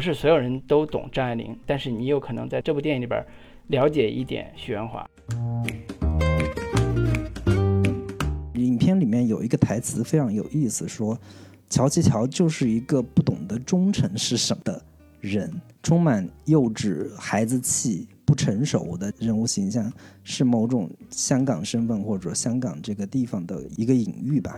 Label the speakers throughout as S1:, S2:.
S1: 不是所有人都懂张爱玲，但是你有可能在这部电影里边了解一点许鞍华。
S2: 影片里面有一个台词非常有意思，说乔其乔就是一个不懂得忠诚是什么的人，充满幼稚、孩子气、不成熟的人物形象，是某种香港身份或者香港这个地方的一个隐喻吧。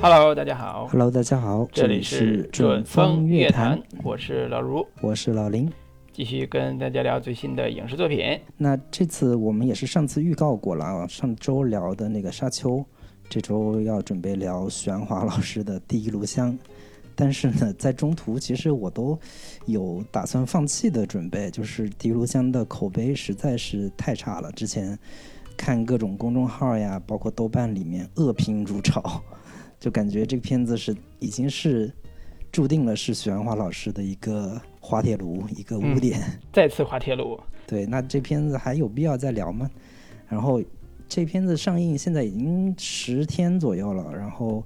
S1: Hello，大家好
S2: ，Hello，大家好，
S1: 这
S2: 里
S1: 里是
S2: 准
S1: 风
S2: 乐
S1: 坛，我是老卢，
S2: 我是老林。
S1: 继续跟大家聊最新的影视作品。
S2: 那这次我们也是上次预告过了啊，上周聊的那个《沙丘》，这周要准备聊许鞍华老师的《第一炉香》，但是呢，在中途其实我都有打算放弃的准备，就是《第一炉香》的口碑实在是太差了。之前看各种公众号呀，包括豆瓣里面恶评如潮，就感觉这个片子是已经是注定了是许鞍华老师的一个滑铁卢，一个污点。
S1: 再次滑铁卢，
S2: 对，那这片子还有必要再聊吗？然后这片子上映现在已经十天左右了，然后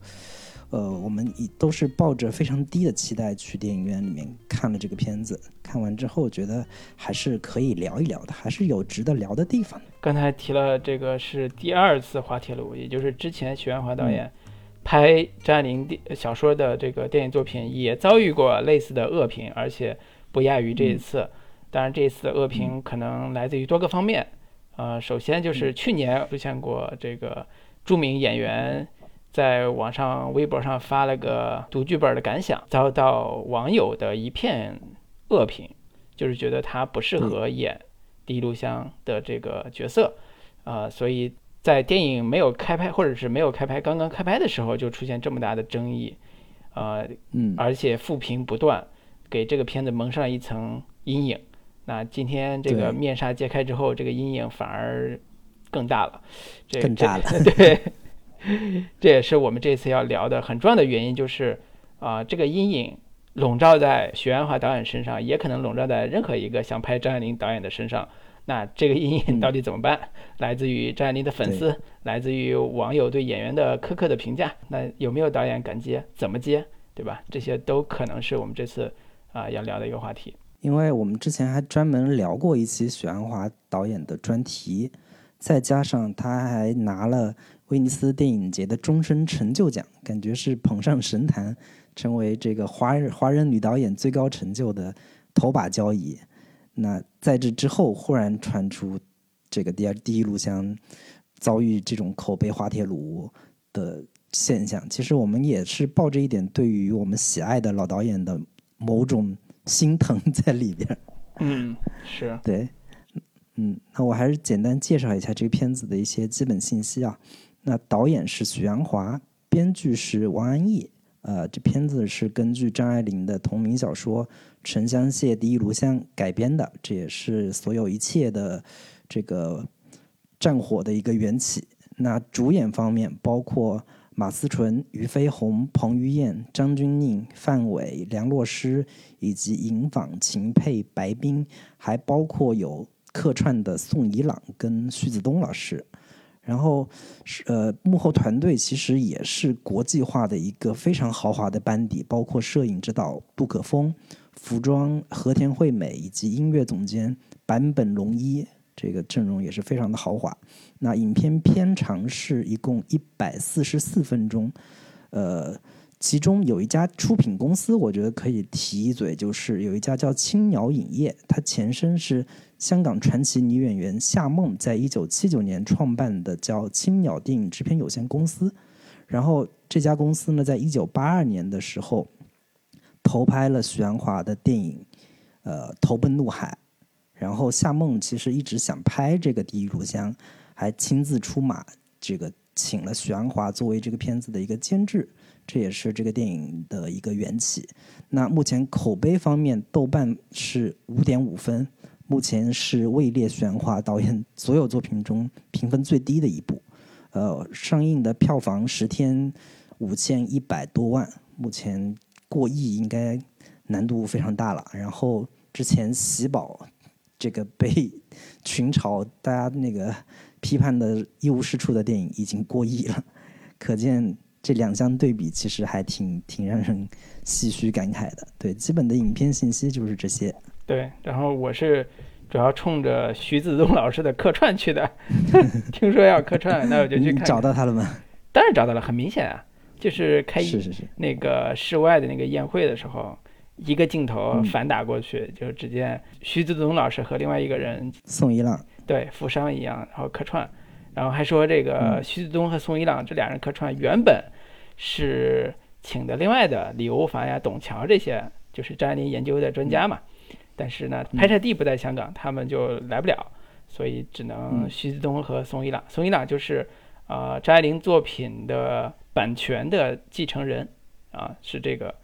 S2: 呃，我们以都是抱着非常低的期待去电影院里面看了这个片子，看完之后觉得还是可以聊一聊的，还是有值得聊的地方的。
S1: 刚才提了这个是第二次滑铁卢，也就是之前许鞍华导演拍张爱玲电小说的这个电影作品也遭遇过类似的恶评，而且不亚于这一次。当然，这一次的恶评可能来自于多个方面。呃，首先就是去年出现过这个著名演员在网上微博上发了个读剧本的感想，遭到网友的一片恶评，就是觉得他不适合演第一炉香的这个角色，呃，所以在电影没有开拍或者是没有开拍刚刚开拍的时候就出现这么大的争议，呃，
S2: 嗯，
S1: 而且负评不断，给这个片子蒙上一层阴影。那今天这个面纱揭开之后，这个阴影反而更大了，这
S2: 更大了
S1: 这 对，这也是我们这次要聊的很重要的原因，就是啊、这个阴影笼罩在许鞍华导演身上，也可能笼罩在任何一个想拍张爱玲导演的身上。那这个阴影到底怎么办？来自于张爱玲的粉丝，来自于网友对演员的苛刻的评价。那有没有导演敢接？怎么接？对吧？这些都可能是我们这次啊、要聊的一个话题。
S2: 因为我们之前还专门聊过一期许鞍华导演的专题，再加上他还拿了威尼斯电影节的终身成就奖，感觉是捧上神坛，成为这个华人华人女导演最高成就的头把交椅。那在这之后，忽然传出这个第二第一炉香遭遇这种口碑滑铁卢的现象，其实我们也是抱着一点对于我们喜爱的老导演的某种心疼在里边。
S1: 嗯，是，
S2: 对，嗯，那我还是简单介绍一下这个片子的一些基本信息啊。那导演是许鞍华，编剧是王安忆。呃，这片子是根据张爱玲的同名小说《沉香屑第一炉香》改编的，这也是所有一切的这个战火的一个缘起。那主演方面包括马思纯、俞飞鸿、彭于晏、张钧甯、范伟、梁洛施以及尹昉、秦沛、白冰，还包括有客串的宋怡朗跟徐子东老师。然后是呃，幕后团队其实也是国际化的一个非常豪华的班底，包括摄影指导杜可风、服装和田惠美以及音乐总监坂本龙一，这个阵容也是非常的豪华。那影片片长是一共一百四十四分钟，呃，其中有一家出品公司，我觉得可以提一嘴，就是有一家叫青鸟影业，它前身是香港传奇女演员夏梦在一九七九年创办的叫青鸟电影制片有限公司。然后这家公司呢，在一九八二年的时候投拍了许鞍华的电影《呃投奔怒海》，然后夏梦其实一直想拍这个《第一炉香》，还亲自出马，这个请了许鞍华作为这个片子的一个监制，这也是这个电影的一个缘起。那目前口碑方面，豆瓣是五点五分，目前是位列玄华导演所有作品中评分最低的一部。呃，上映的票房十天五千一百多万，目前过亿应该难度非常大了。然后之前喜宝这个被 群嘲，大家那个批判的一无是处的电影已经过亿了，可见这两相对比，其实还挺挺让人唏嘘感慨的。对，基本的影片信息就是这些。
S1: 对，然后我是主要冲着徐子东老师的客串去的，听说要客串，那我就去看。
S2: 找到他了吗？
S1: 当然找到了，很明显啊，就是开那个室外的那个宴会的时候，一个镜头反打过去，就只见徐子东老师和另外一个人
S2: 宋一浪
S1: 对富商一样，然后客串。然后还说，这个徐子东和宋一朗这俩人客串，原本是请的另外的李欧凡呀、董桥这些，就是张爱玲研究的专家嘛。但是呢，拍摄地不在香港，他们就来不了，所以只能徐子东和宋一朗。宋一朗就是呃，张爱玲作品的版权的继承人啊，是这个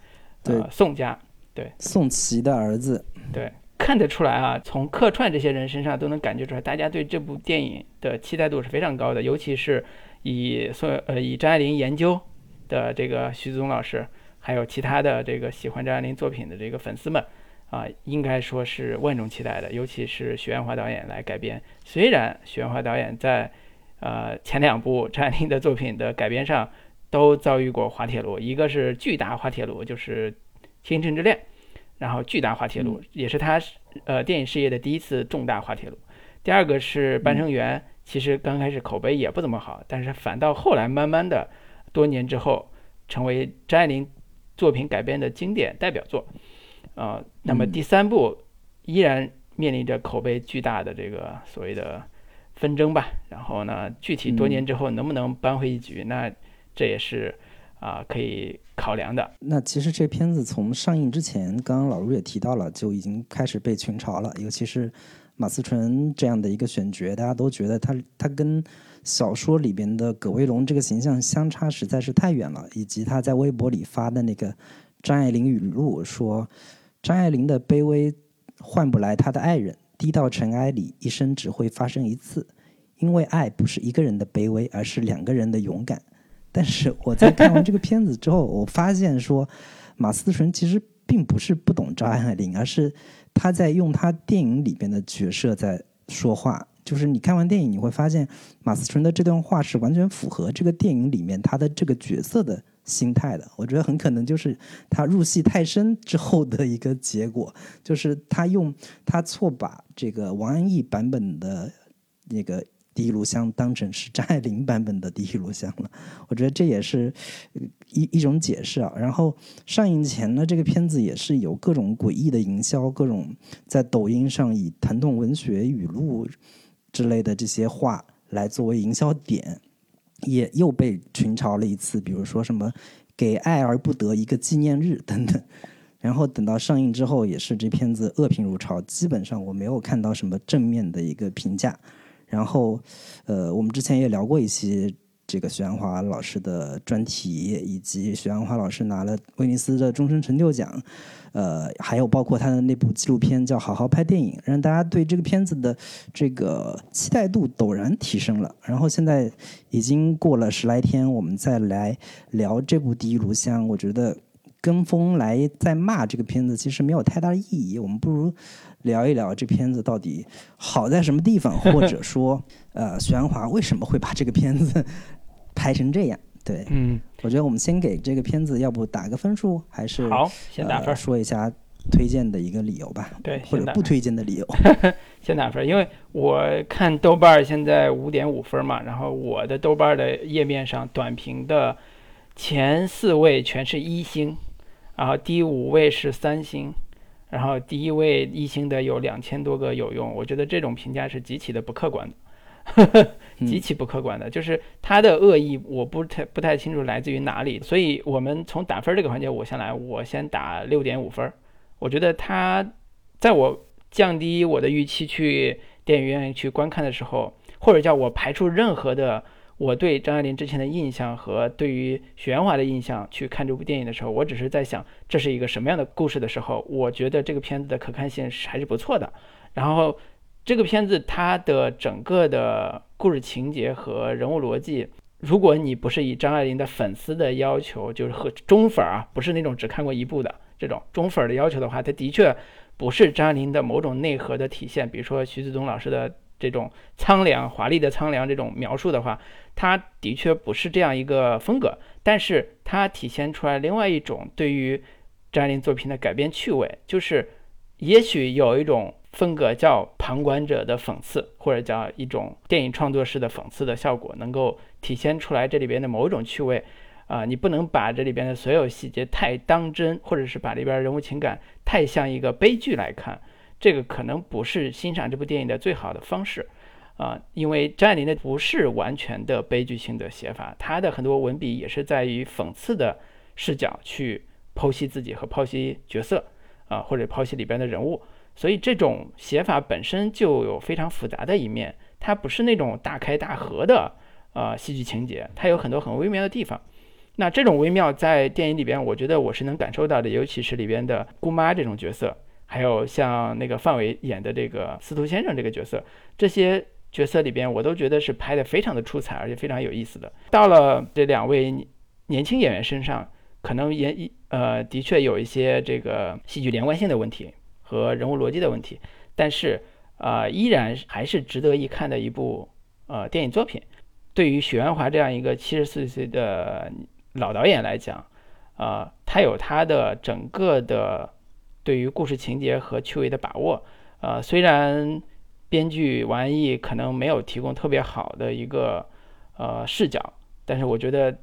S1: 呃宋家，对，
S2: 宋琦的儿子，
S1: 对。看得出来啊，从客串这些人身上都能感觉出来，大家对这部电影的期待度是非常高的。尤其是以宋呃以张爱玲研究的这个徐子东老师，还有其他的这个喜欢张爱玲作品的这个粉丝们啊，应该说是万众期待的。尤其是许鞍华导演来改编，虽然许鞍华导演在呃前两部张爱玲的作品的改编上都遭遇过滑铁卢，一个是巨大滑铁卢，就是《倾城之恋》。然后巨大滑铁卢也是他呃电影事业的第一次重大滑铁卢。第二个是《半生缘》，其实刚开始口碑也不怎么好，但是反倒后来慢慢的多年之后成为张爱玲作品改编的经典代表作。呃，那么第三部依然面临着口碑巨大的这个所谓的纷争吧。然后呢，具体多年之后能不能扳回一局，那这也是。啊，可以考量的。
S2: 那其实这片子从上映之前，刚刚老卢也提到了，就已经开始被群嘲了。尤其是马思纯这样的一个选角，大家都觉得他他跟小说里边的葛威龙这个形象相差实在是太远了。以及他在微博里发的那个张爱玲语录，说张爱玲的卑微换不来她的爱人，低到尘埃里，一生只会发生一次，因为爱不是一个人的卑微，而是两个人的勇敢。但是我在看完这个片子之后，我发现说，马思纯其实并不是不懂张爱玲，而是他在用他电影里边的角色在说话。就是你看完电影，你会发现马思纯的这段话是完全符合这个电影里面他的这个角色的心态的。我觉得很可能就是他入戏太深之后的一个结果，就是他用他错把这个王安忆版本的那个。第一炉香当成是张爱玲版本的第一炉香了，我觉得这也是一一种解释啊。然后上映前呢，这个片子也是有各种诡异的营销，各种在抖音上以疼痛文学语录之类的这些话来作为营销点，也又被群嘲了一次。比如说什么“给爱而不得一个纪念日”等等。然后等到上映之后，也是这片子恶评如潮，基本上我没有看到什么正面的一个评价。然后，呃，我们之前也聊过一期这个徐安华老师的专题，以及徐安华老师拿了威尼斯的终身成就奖，呃，还有包括他的那部纪录片叫《好好拍电影》，让大家对这个片子的这个期待度陡然提升了。然后现在已经过了十来天，我们再来聊这部《第一炉香》，我觉得跟风来再骂这个片子其实没有太大的意义，我们不如。聊一聊这片子到底好在什么地方，或者 说，呃，徐安华为什么会把这个片子拍成这样？对，
S1: 嗯，
S2: 我觉得我们先给这个片子要不打个分数，还是
S1: 好，先打分，
S2: 说一下推荐的一个理由吧，
S1: 对，
S2: 或者不推荐的理由，
S1: 先打分，因为我看豆瓣现在五点五分嘛，然后我的豆瓣的页面上短评的前四位全是一星，然后第五位是三星。然后第一位一星的有两千多个有用，我觉得这种评价是极其的不客观的，极其不客观的，就是他的恶意我不太不太清楚来自于哪里，所以我们从打分这个环节，我先来，我先打六点五分。我觉得他在我降低我的预期去电影院去观看的时候，或者叫我排除任何的。我对张爱玲之前的印象和对于许鞍华的印象去看这部电影的时候，我只是在想这是一个什么样的故事的时候，我觉得这个片子的可看性是还是不错的。然后这个片子它的整个的故事情节和人物逻辑，如果你不是以张爱玲的粉丝的要求，就是和中粉啊，不是那种只看过一部的这种中粉的要求的话，它的确不是张爱玲的某种内核的体现。比如说徐子东老师的这种苍凉、华丽的苍凉这种描述的话，它的确不是这样一个风格，但是它体现出来另外一种对于张爱玲作品的改编趣味，就是也许有一种风格叫旁观者的讽刺，或者叫一种电影创作式的讽刺的效果，能够体现出来这里边的某一种趣味。啊，你不能把这里边的所有细节太当真，或者是把里边人物情感太像一个悲剧来看，这个可能不是欣赏这部电影的最好的方式。啊，因为张爱玲的不是完全的悲剧性的写法，她的很多文笔也是在于讽刺的视角去剖析自己和剖析角色，啊，或者剖析里边的人物，所以这种写法本身就有非常复杂的一面，它不是那种大开大合的呃戏剧情节，它有很多很微妙的地方。那这种微妙在电影里边，我觉得我是能感受到的，尤其是里边的姑妈这种角色，还有像那个范伟演的这个司徒先生这个角色，这些角色里边，我都觉得是拍的非常的出彩，而且非常有意思的。到了这两位年轻演员身上，可能也呃的确有一些这个戏剧连贯性的问题和人物逻辑的问题，但是啊，依然还是值得一看的一部呃电影作品。对于许鞍华这样一个七十四岁的。老导演来讲，啊，他有他的整个的对于故事情节和趣味的把握，呃，虽然编剧王安忆可能没有提供特别好的一个呃视角，但是我觉得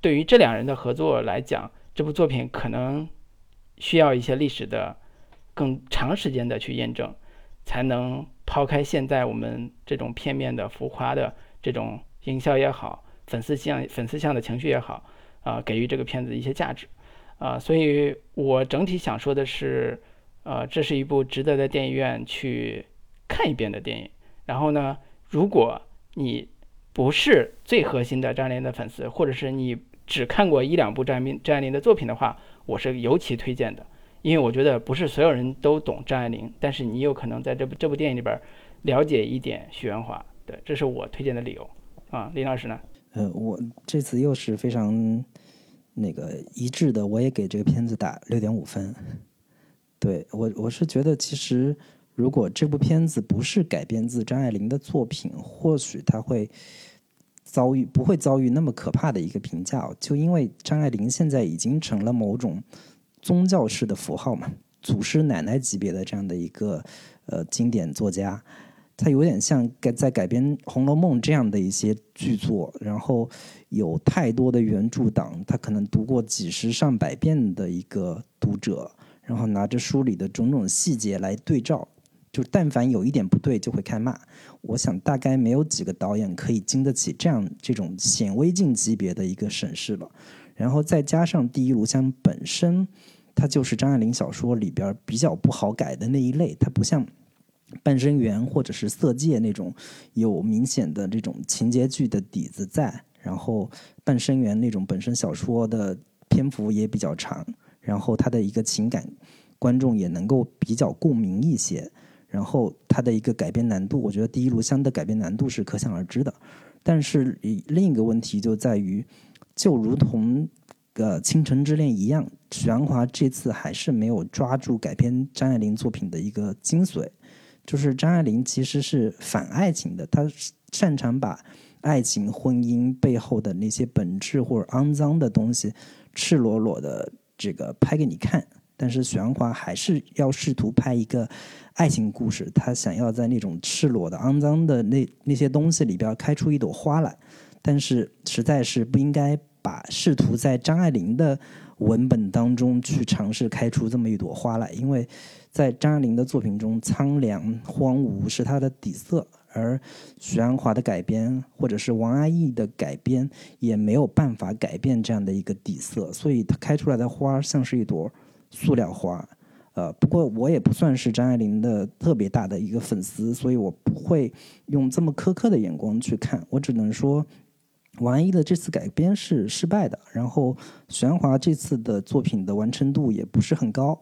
S1: 对于这两人的合作来讲，这部作品可能需要一些历史的更长时间的去验证，才能抛开现在我们这种片面的浮夸的这种营销也好，粉丝向粉丝向的情绪也好。啊，给予这个片子一些价值，啊，所以我整体想说的是，呃，这是一部值得在电影院去看一遍的电影。然后呢，如果你不是最核心的张爱玲的粉丝，或者是你只看过一两部张爱张爱玲的作品的话，我是尤其推荐的，因为我觉得不是所有人都懂张爱玲，但是你有可能在这部这部电影里边了解一点许鞍华，对，这是我推荐的理由。啊，林老师呢？
S2: 呃，我这次又是非常那个一致的，我也给这个片子打六点五分。对我，我是觉得其实如果这部片子不是改编自张爱玲的作品，或许他会遭遇不会遭遇那么可怕的一个评价。就因为张爱玲现在已经成了某种宗教式的符号嘛，祖师奶奶级别的这样的一个呃经典作家。它有点像改在改编《红楼梦》这样的一些剧作，然后有太多的原著党，他可能读过几十上百遍的一个读者，然后拿着书里的种种细节来对照，就但凡有一点不对就会开骂。我想大概没有几个导演可以经得起这样这种显微镜级别的一个审视了。然后再加上《第一炉香》本身，它就是张爱玲小说里边比较不好改的那一类，它不像。半生缘或者是色戒那种有明显的这种情节剧的底子在，然后半生缘那种本身小说的篇幅也比较长，然后它的一个情感观众也能够比较共鸣一些，然后它的一个改编难度，我觉得《第一炉香》的改编难度是可想而知的。但是另一个问题就在于，就如同呃《倾城之恋》一样，许鞍华这次还是没有抓住改编张爱玲作品的一个精髓。就是张爱玲其实是反爱情的，她擅长把爱情、婚姻背后的那些本质或者肮脏的东西，赤裸裸的这个拍给你看。但是许鞍华还是要试图拍一个爱情故事，他想要在那种赤裸的、肮脏的那那些东西里边开出一朵花来。但是实在是不应该把试图在张爱玲的文本当中去尝试开出这么一朵花来，因为。在张爱玲的作品中，苍凉、荒芜是她的底色，而许鞍华的改编或者是王安忆的改编也没有办法改变这样的一个底色，所以它开出来的花像是一朵塑料花。呃，不过我也不算是张爱玲的特别大的一个粉丝，所以我不会用这么苛刻的眼光去看。我只能说，王安忆的这次改编是失败的，然后许鞍华这次的作品的完成度也不是很高。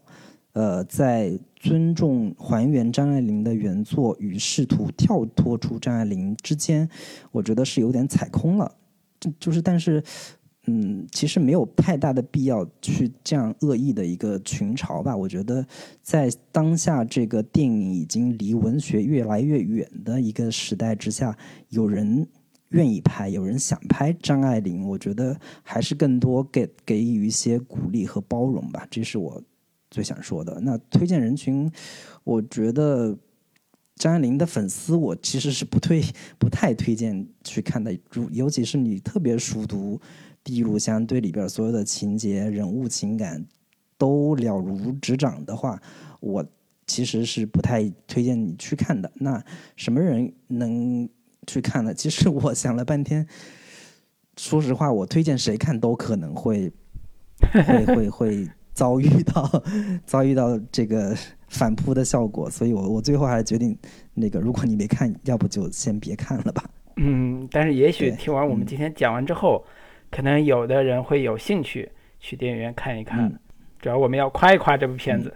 S2: 呃，在尊重还原张爱玲的原作与试图跳脱出张爱玲之间，我觉得是有点踩空了。就就是，但是，嗯，其实没有太大的必要去这样恶意的一个群嘲吧。我觉得在当下这个电影已经离文学越来越远的一个时代之下，有人愿意拍，有人想拍张爱玲，我觉得还是更多给给予一些鼓励和包容吧。这是我最想说的。那推荐人群，我觉得。张爱玲的粉丝，我其实是不推、不太推荐去看的。如尤其是你特别熟读《第一炉香》，对里边所有的情节、人物情感都了如指掌的话，我其实是不太推荐你去看的。那什么人能去看呢？其实我想了半天，说实话，我推荐谁看都可能会会会会 遭遇到遭遇到这个。反扑的效果，所以我我最后还是决定，那个如果你没看，要不就先别看了吧。
S1: 嗯，但是也许听完我们今天讲完之后，可能有的人会有兴趣去电影院看一看。主要我们要夸一夸这部片子。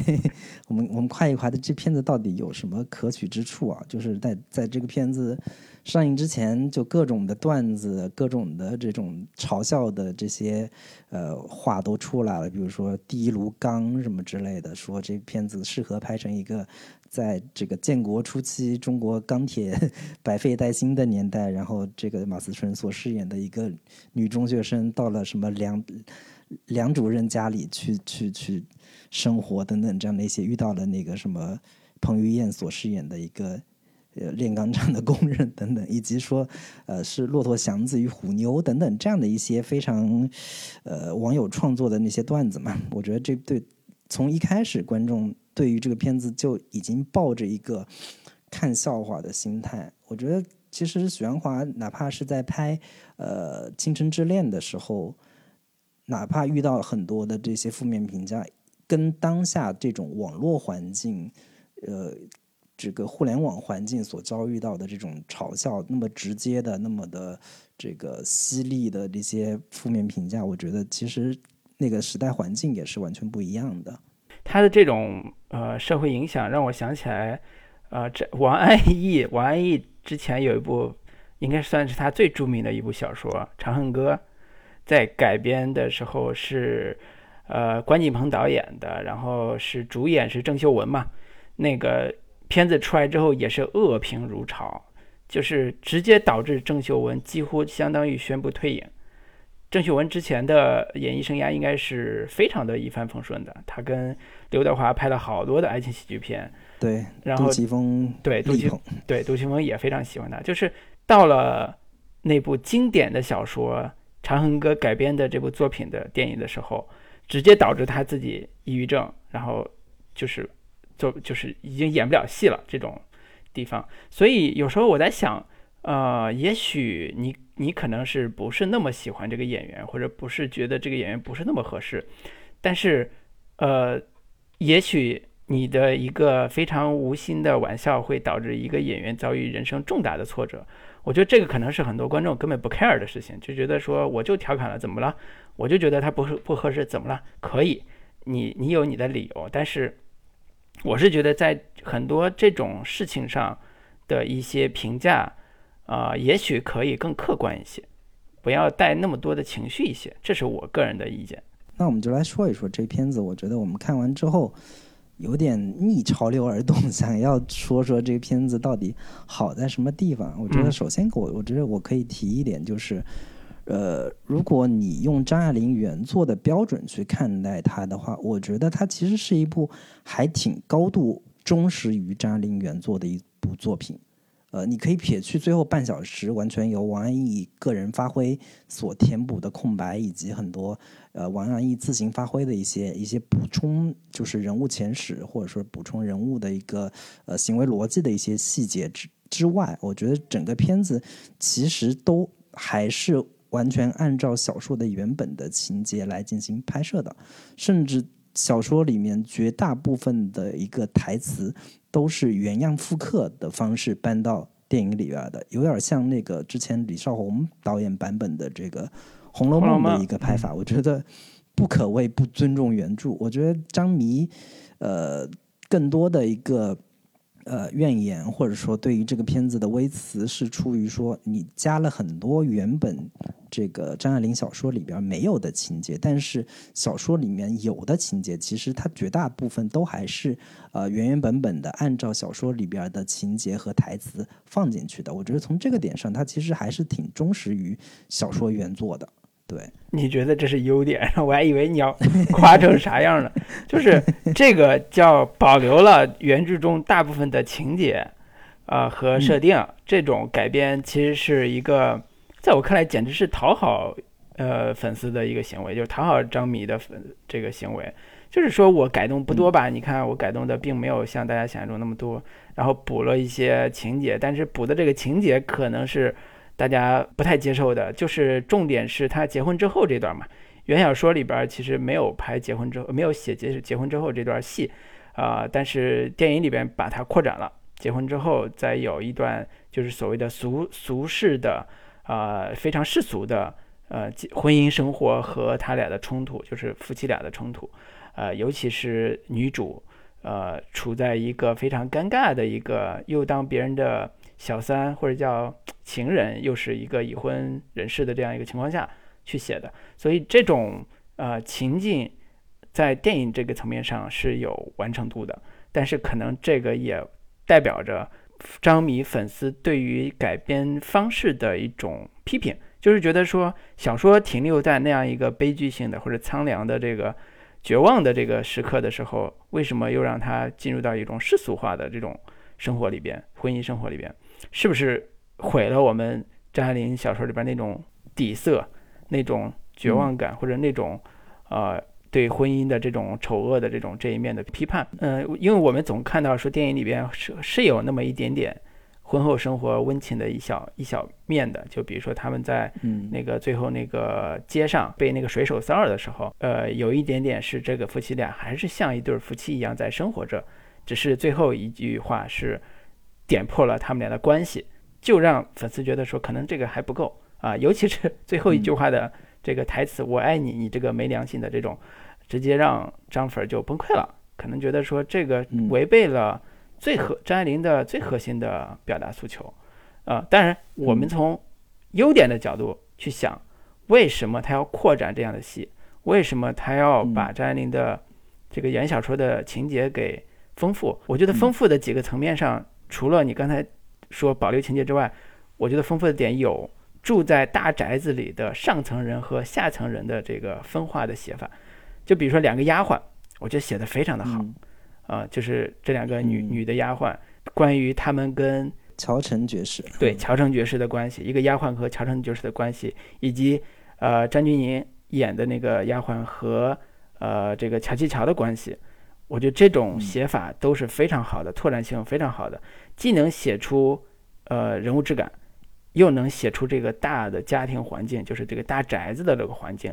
S2: 我们我们夸一夸的这片子到底有什么可取之处啊？就是在在这个片子。上映之前就各种的段子，各种的这种嘲笑的这些呃话都出来了，比如说第一炉钢什么之类的，说这片子适合拍成一个在这个建国初期中国钢铁百废待兴的年代，然后这个马思纯所饰演的一个女中学生到了什么梁梁主任家里去去去生活等等这样的一些，遇到了那个什么彭于晏所饰演的一个。呃，炼钢厂的工人等等，以及说，呃，是骆驼祥子与虎妞等等这样的一些非常，呃，网友创作的那些段子嘛，我觉得这对从一开始观众对于这个片子就已经抱着一个看笑话的心态。我觉得其实许鞍华哪怕是在拍呃《倾城之恋》的时候，哪怕遇到很多的这些负面评价，跟当下这种网络环境，呃。这个互联网环境所遭遇到的这种嘲笑，那么直接的、那么的这个犀利的这些负面评价，我觉得其实那个时代环境也是完全不一样的。
S1: 他的这种呃社会影响让我想起来，呃，这王安忆，王安忆之前有一部应该算是他最著名的一部小说《长恨歌》，在改编的时候是呃关锦鹏导演的，然后是主演是郑秀文嘛，那个。片子出来之后也是恶评如潮，就是直接导致郑秀文几乎相当于宣布退影。郑秀文之前的演艺生涯应该是非常的一帆风顺的，他跟刘德华拍了好多的爱情喜剧片。
S2: 对，
S1: 然后
S2: 杜琪峰
S1: 对杜琪对杜琪峰也非常喜欢他。就是到了那部经典的小说《长恨歌》改编的这部作品的电影的时候，直接导致他自己抑郁症，然后就是。就就是已经演不了戏了这种地方，所以有时候我在想，呃，也许你你可能是不是那么喜欢这个演员，或者不是觉得这个演员不是那么合适，但是，呃，也许你的一个非常无心的玩笑会导致一个演员遭遇人生重大的挫折。我觉得这个可能是很多观众根本不 care 的事情，就觉得说我就调侃了，怎么了？我就觉得他不是不合适，怎么了？可以，你你有你的理由，但是。我是觉得，在很多这种事情上的一些评价，啊，也许可以更客观一些，不要带那么多的情绪一些，这是我个人的意见。
S2: 那我们就来说一说这片子。我觉得我们看完之后，有点逆潮流而动，想要说说这个片子到底好在什么地方。我觉得首先，我我觉得我可以提一点，就是。呃，如果你用张爱玲原作的标准去看待它的话，我觉得它其实是一部还挺高度忠实于张爱玲原作的一部作品。呃，你可以撇去最后半小时完全由王安忆个人发挥所填补的空白，以及很多呃王安忆自行发挥的一些一些补充，就是人物前史或者说补充人物的一个呃行为逻辑的一些细节之之外，我觉得整个片子其实都还是。完全按照小说的原本的情节来进行拍摄的，甚至小说里面绝大部分的一个台词都是原样复刻的方式搬到电影里边的，有点像那个之前李少红导演版本的这个《红楼梦》的一个拍法。我觉得不可谓不尊重原著。我觉得张迷，呃，更多的一个呃怨言，或者说对于这个片子的微词，是出于说你加了很多原本这个张爱玲小说里边没有的情节，但是小说里面有的情节，其实它绝大部分都还是呃原原本本的按照小说里边的情节和台词放进去的。我觉得从这个点上，它其实还是挺忠实于小说原作的。对，
S1: 你觉得这是优点？我还以为你要夸成啥样呢？就是这个叫保留了原著中大部分的情节，啊和设定，这种改编其实是一个，在我看来简直是讨好呃粉丝的一个行为，就是讨好张迷的粉这个行为。就是说我改动不多吧？你看我改动的并没有像大家想象中那么多，然后补了一些情节，但是补的这个情节可能是。大家不太接受的，就是重点是他结婚之后这段嘛。原小说里边其实没有拍结婚之后，没有写结结婚之后这段戏，啊，但是电影里边把它扩展了。结婚之后再有一段就是所谓的俗俗世的，啊，非常世俗的，呃，婚姻生活和他俩的冲突，就是夫妻俩的冲突，呃，尤其是女主，呃，处在一个非常尴尬的一个，又当别人的。小三或者叫情人，又是一个已婚人士的这样一个情况下去写的，所以这种呃情境在电影这个层面上是有完成度的，但是可能这个也代表着张迷粉丝对于改编方式的一种批评，就是觉得说小说停留在那样一个悲剧性的或者苍凉的这个绝望的这个时刻的时候，为什么又让他进入到一种世俗化的这种生活里边，婚姻生活里边？是不是毁了我们张爱玲小说里边那种底色、那种绝望感，或者那种呃对婚姻的这种丑恶的这种这一面的批判？嗯，因为我们总看到说电影里边是是有那么一点点婚后生活温情的一小一小面的，就比如说他们在那个最后那个街上被那个水手骚扰的时候，呃，有一点点是这个夫妻俩还是像一对夫妻一样在生活着，只是最后一句话是。点破了他们俩的关系，就让粉丝觉得说可能这个还不够啊，尤其是 最后一句话的这个台词“我爱你”，你这个没良心的这种，直接让张粉就崩溃了，可能觉得说这个违背了最核张爱玲的最核心的表达诉求啊。当然，我们从优点的角度去想，为什么他要扩展这样的戏？为什么他要把张爱玲的这个原小说的情节给丰富？我觉得丰富的几个层面上。除了你刚才说保留情节之外，我觉得丰富的点有住在大宅子里的上层人和下层人的这个分化的写法。就比如说两个丫鬟，我觉得写的非常的好啊，就是这两个女女的丫鬟，关于他们跟
S2: 乔成爵士。
S1: 对乔成爵士的关系，一个丫鬟和乔成爵士的关系，以及呃张钧甯演的那个丫鬟和呃这个乔七乔的关系。我觉得这种写法都是非常好的，拓展性非常好的，既能写出呃人物质感，又能写出这个大的家庭环境，就是这个大宅子的这个环境，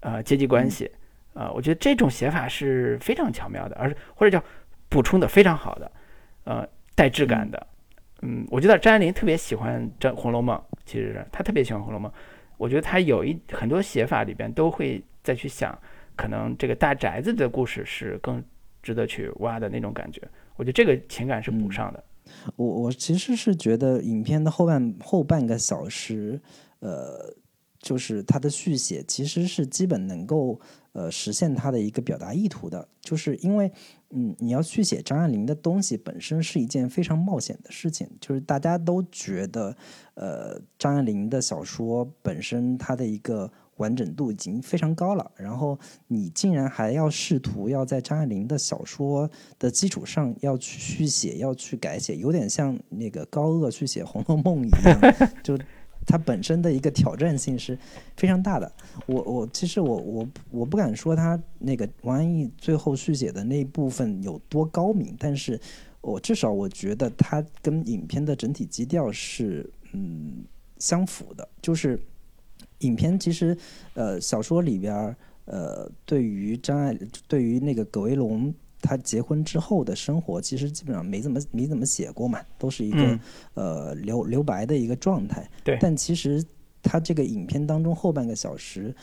S1: 呃阶级关系，呃，我觉得这种写法是非常巧妙的，而或者叫补充的非常好的，呃，带质感的。嗯，我觉得张爱玲特别喜欢《这红楼梦》，其实是她特别喜欢《红楼梦》，我觉得她有一很多写法里边都会再去想，可能这个大宅子的故事是更。值得去挖的那种感觉，我觉得这个情感是补上的。
S2: 我我其实是觉得影片的后半后半个小时，呃，就是它的续写其实是基本能够呃实现它的一个表达意图的。就是因为嗯，你要续写张爱玲的东西本身是一件非常冒险的事情，就是大家都觉得呃张爱玲的小说本身它的一个。完整度已经非常高了，然后你竟然还要试图要在张爱玲的小说的基础上要去续写、要去改写，有点像那个高鹗去写《红楼梦》一样，就它本身的一个挑战性是非常大的。我我其实我我我不敢说他那个王安忆最后续写的那部分有多高明，但是我至少我觉得它跟影片的整体基调是嗯相符的，就是。影片其实，呃，小说里边儿，呃，对于张爱，对于那个葛威龙他结婚之后的生活，其实基本上没怎么没怎么写过嘛，都是一个呃留留白的一个状态。
S1: 对。
S2: 但其实他这个影片当中后半个小时，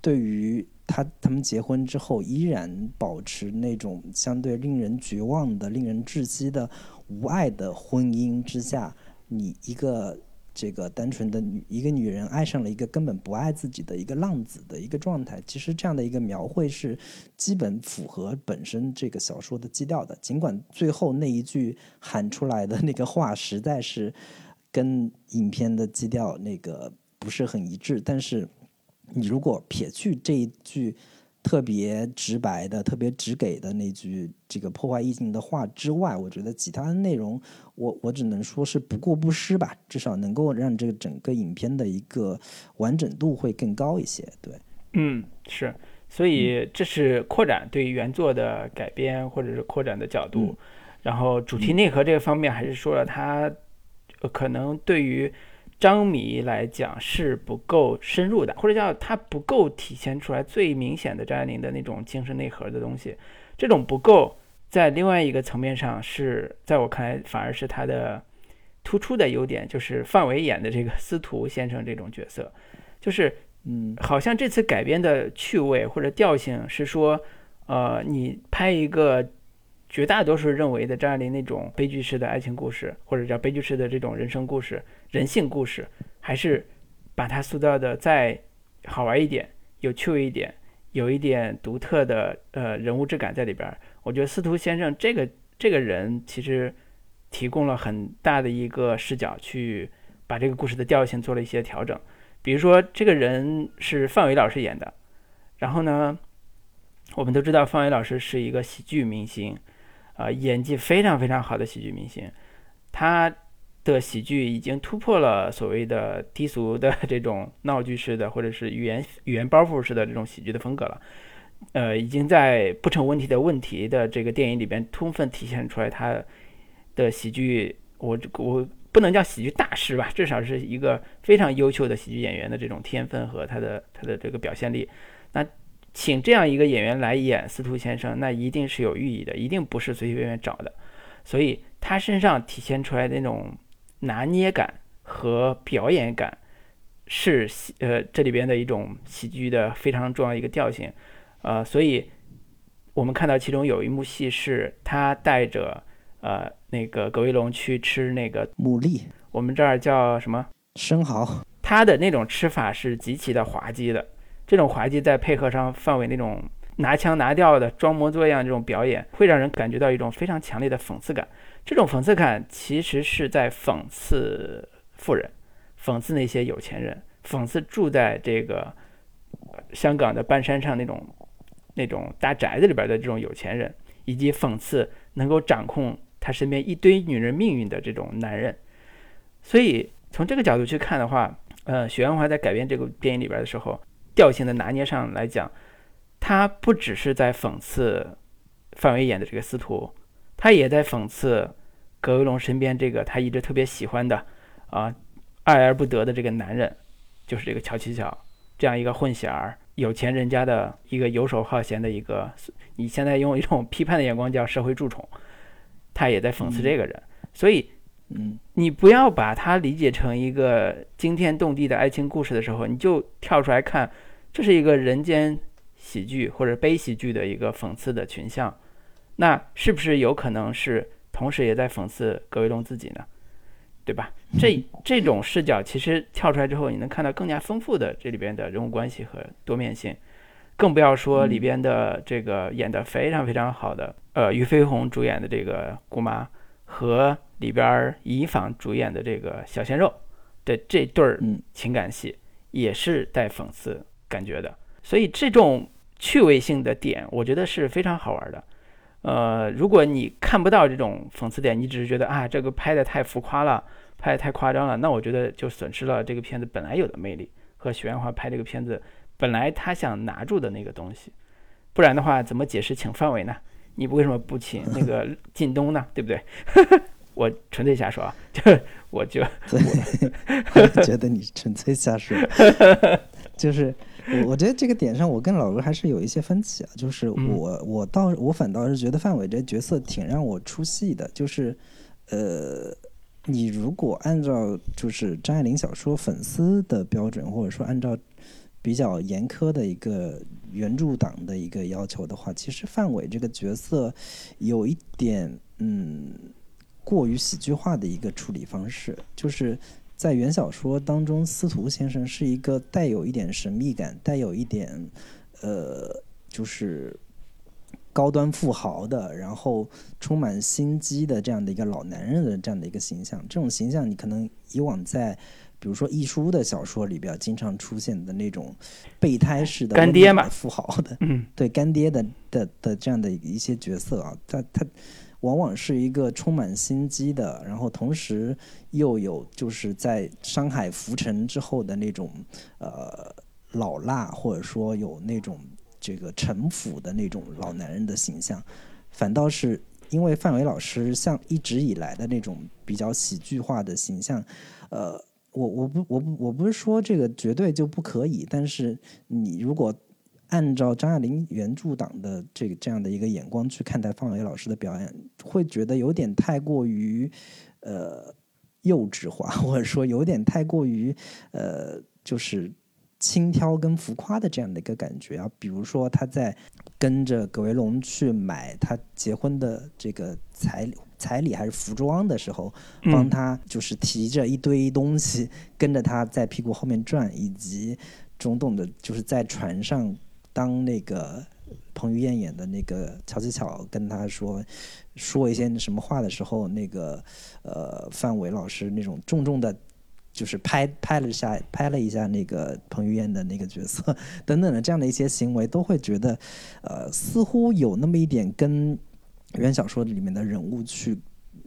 S2: 对于他他们结婚之后依然保持那种相对令人绝望的、令人窒息的无爱的婚姻之下，你一个这个单纯的女一个女人爱上了一个根本不爱自己的一个浪子的一个状态。其实这样的一个描绘是基本符合本身这个小说的基调的。尽管最后那一句喊出来的那个话实在是跟影片的基调那个不是很一致，但是你如果撇去这一句。特别直白的、特别直给的那句这个破坏意境的话之外，我觉得其他的内容，我我只能说是不过不失吧，至少能够让这个整个影片的一个完整度会更高一些。对，
S1: 嗯，是，所以这是扩展对原作的改编，或者是扩展的角度。然后主题内核这个方面，还是说了它可能对于。张迷来讲是不够深入的，或者叫它不够体现出来最明显的张爱玲的那种精神内核的东西。这种不够，在另外一个层面上是在我看来反而是它的突出的优点，就是范伟演的这个司徒先生这种角色，就是
S2: 嗯，
S1: 好像这次改编的趣味或者调性是说，呃，你拍一个。绝大多数认为的张爱玲那种悲剧式的爱情故事，或者叫悲剧式的这种人生故事、人性故事，还是把它塑造的再好玩一点、有趣味一点、有一点独特的呃人物质感在里边。我觉得司徒先生这个这个人其实提供了很大的一个视角，去把这个故事的调性做了一些调整。比如说，这个人是范伟老师演的，然后呢，我们都知道范伟老师是一个喜剧明星。啊，演技非常非常好的喜剧明星，他的喜剧已经突破了所谓的低俗的这种闹剧式的，或者是语言语言包袱式的这种喜剧的风格了。呃，已经在不成问题的问题的这个电影里边充分体现出来他的喜剧。我我不能叫喜剧大师吧，至少是一个非常优秀的喜剧演员的这种天分和他的他的这个表现力。那。请这样一个演员来演司徒先生，那一定是有寓意的，一定不是随随便便找的。所以他身上体现出来的那种拿捏感和表演感，是呃这里边的一种喜剧的非常重要一个调性。呃，所以我们看到其中有一幕戏是他带着呃那个葛威龙去吃那个
S2: 牡蛎，
S1: 我们这儿叫什么
S2: 生蚝，
S1: 他的那种吃法是极其的滑稽的。这种滑稽再配合上范伟那种拿腔拿调的装模作样这种表演，会让人感觉到一种非常强烈的讽刺感。这种讽刺感其实是在讽刺富人，讽刺那些有钱人，讽刺住在这个香港的半山上那种那种大宅子里边的这种有钱人，以及讽刺能够掌控他身边一堆女人命运的这种男人。所以从这个角度去看的话，呃，许鞍华在改编这个电影里边的时候。调性的拿捏上来讲，他不只是在讽刺范伟演的这个司徒，他也在讽刺葛威龙身边这个他一直特别喜欢的啊爱而不得的这个男人，就是这个乔七巧这样一个混血儿，有钱人家的一个游手好闲的一个，你现在用一种批判的眼光叫社会蛀虫，他也在讽刺这个人，所以。
S2: 嗯，
S1: 你不要把它理解成一个惊天动地的爱情故事的时候，你就跳出来看，这是一个人间喜剧或者悲喜剧的一个讽刺的群像，那是不是有可能是同时也在讽刺葛威龙自己呢？对吧？这这种视角其实跳出来之后，你能看到更加丰富的这里边的人物关系和多面性，更不要说里边的这个演得非常非常好的，呃，俞飞鸿主演的这个姑妈和。里边乙坊主演的这个小鲜肉的这对儿情感戏，也是带讽刺感觉的，所以这种趣味性的点，我觉得是非常好玩的。呃，如果你看不到这种讽刺点，你只是觉得啊，这个拍的太浮夸了，拍的太夸张了，那我觉得就损失了这个片子本来有的魅力和许鞍华拍这个片子本来他想拿住的那个东西。不然的话，怎么解释请范伟呢？你为什么不请那个 靳东呢？对不对？我纯粹瞎说啊，就我就
S2: 我觉得你纯粹瞎说，就是我我觉得这个点上我跟老罗还是有一些分歧啊，就是我我倒我反倒是觉得范伟这角色挺让我出戏的，就是呃，你如果按照就是张爱玲小说粉丝的标准，或者说按照比较严苛的一个原著党的一个要求的话，其实范伟这个角色有一点嗯。过于喜剧化的一个处理方式，就是在原小说当中，司徒先生是一个带有一点神秘感、带有一点呃，就是高端富豪的，然后充满心机的这样的一个老男人的这样的一个形象。这种形象，你可能以往在比如说易书的小说里边经常出现的那种备胎式的
S1: 干爹嘛，
S2: 富豪的，
S1: 嗯，
S2: 对干爹的的的这样的一些角色啊，他他。往往是一个充满心机的，然后同时又有就是在山海浮沉之后的那种呃老辣，或者说有那种这个城府的那种老男人的形象，反倒是因为范伟老师像一直以来的那种比较喜剧化的形象，呃，我我不我不我不是说这个绝对就不可以，但是你如果。按照张爱玲原著党的这个这样的一个眼光去看待方伟老师的表演，会觉得有点太过于呃幼稚化，或者说有点太过于呃就是轻佻跟浮夸的这样的一个感觉啊。比如说他在跟着葛维龙去买他结婚的这个彩彩礼还是服装的时候，帮他就是提着一堆东西跟着他在屁股后面转，以及种种的，就是在船上。当那个彭于晏演的那个乔琪巧跟他说说一些什么话的时候，那个呃范伟老师那种重重的，就是拍拍了下拍了一下那个彭于晏的那个角色等等的这样的一些行为，都会觉得呃似乎有那么一点跟原小说里面的人物去。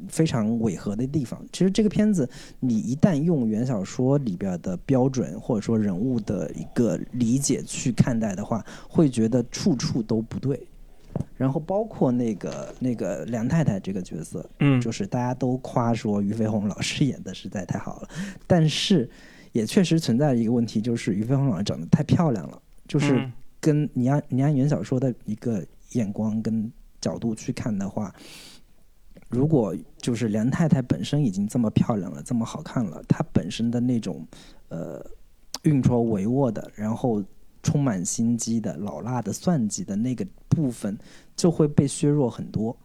S2: 非常违和的地方。其实这个片子，你一旦用原小说里边的标准或者说人物的一个理解去看待的话，会觉得处处都不对。然后包括那个那个梁太太这个角色，
S1: 嗯，
S2: 就是大家都夸说俞飞鸿老师演的实在太好了，但是也确实存在一个问题，就是俞飞鸿老师长得太漂亮了，就是跟你按你按原小说的一个眼光跟角度去看的话。如果就是梁太太本身已经这么漂亮了，这么好看了，她本身的那种，呃，运筹帷幄的，然后充满心机的、老辣的、算计的那个部分，就会被削弱很多。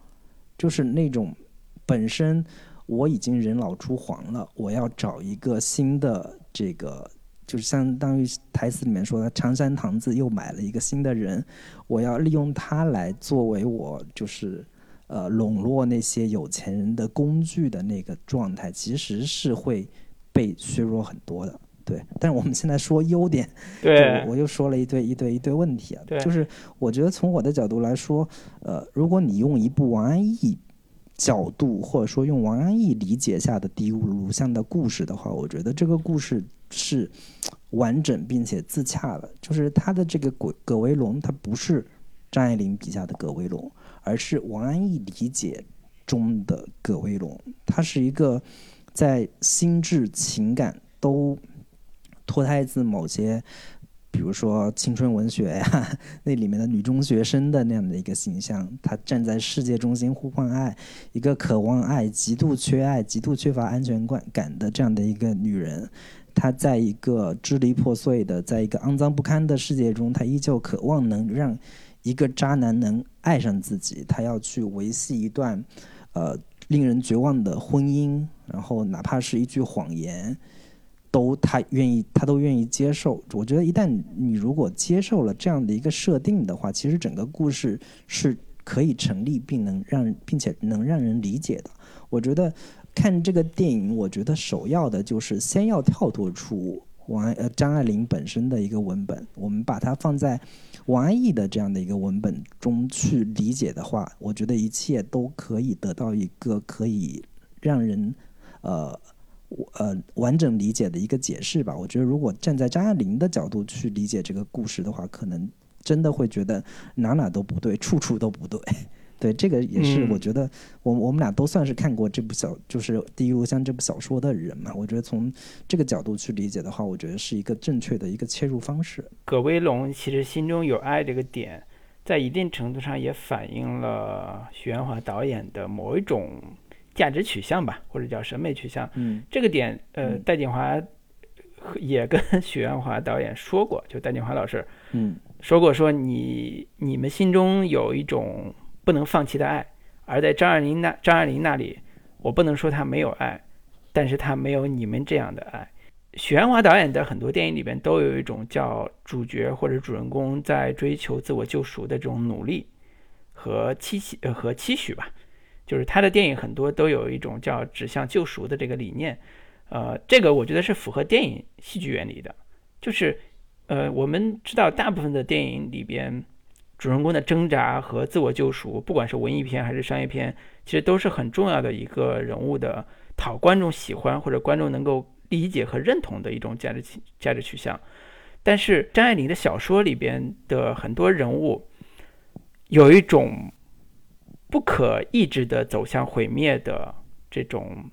S2: 就是那种本身我已经人老珠黄了，我要找一个新的这个，就是相当于台词里面说的长山堂子又买了一个新的人，我要利用他来作为我就是。呃，笼络那些有钱人的工具的那个状态，其实是会被削弱很多的，对。但是我们现在说优点，
S1: 对，
S2: 我又说了一堆一堆一堆问题啊。
S1: 对，
S2: 就是我觉得从我的角度来说，呃，如果你用一部王安忆角度，或者说用王安忆理解下的《第五录像》的故事的话，我觉得这个故事是完整并且自洽的。就是他的这个葛葛维龙，他不是张爱玲笔下的葛维龙。而是王安忆理解中的葛威龙，他是一个在心智情感都脱胎自某些，比如说青春文学呀，那里面的女中学生的那样的一个形象。她站在世界中心呼唤爱，一个渴望爱、极度缺爱、极度缺乏安全感感的这样的一个女人。她在一个支离破碎的，在一个肮脏不堪的世界中，她依旧渴望能让。一个渣男能爱上自己，他要去维系一段，呃，令人绝望的婚姻，然后哪怕是一句谎言，都他愿意，他都愿意接受。我觉得一旦你如果接受了这样的一个设定的话，其实整个故事是可以成立，并能让并且能让人理解的。我觉得看这个电影，我觉得首要的就是先要跳脱出王呃张爱玲本身的一个文本，我们把它放在。王安忆的这样的一个文本中去理解的话，我觉得一切都可以得到一个可以让人呃呃完整理解的一个解释吧。我觉得如果站在张爱玲的角度去理解这个故事的话，可能真的会觉得哪哪都不对，处处都不对。对，这个也是我觉得，我我们俩都算是看过这部小，就是《第一炉香》这部小说的人嘛。我觉得从这个角度去理解的话，我觉得是一个正确的一个切入方式。
S1: 葛威龙其实心中有爱这个点，在一定程度上也反映了许鞍华导演的某一种价值取向吧，或者叫审美取向。
S2: 嗯，
S1: 这个点，呃，戴锦华也跟 许鞍华导演说过，就戴锦华老师，
S2: 嗯，
S1: 说过说你你们心中有一种。不能放弃的爱，而在张爱玲那张爱玲那里，我不能说他没有爱，但是他没有你们这样的爱。许鞍华导演的很多电影里边都有一种叫主角或者主人公在追求自我救赎的这种努力和期许呃和期许吧，就是他的电影很多都有一种叫指向救赎的这个理念，呃，这个我觉得是符合电影戏剧原理的，就是呃我们知道大部分的电影里边主人公的挣扎和自我救赎，不管是文艺片还是商业片，其实都是很重要的一个人物的讨观众喜欢或者观众能够。理解和认同的一种价值取价值取向，但是张爱玲的小说里边的很多人物，有一种不可抑制的走向毁灭的这种，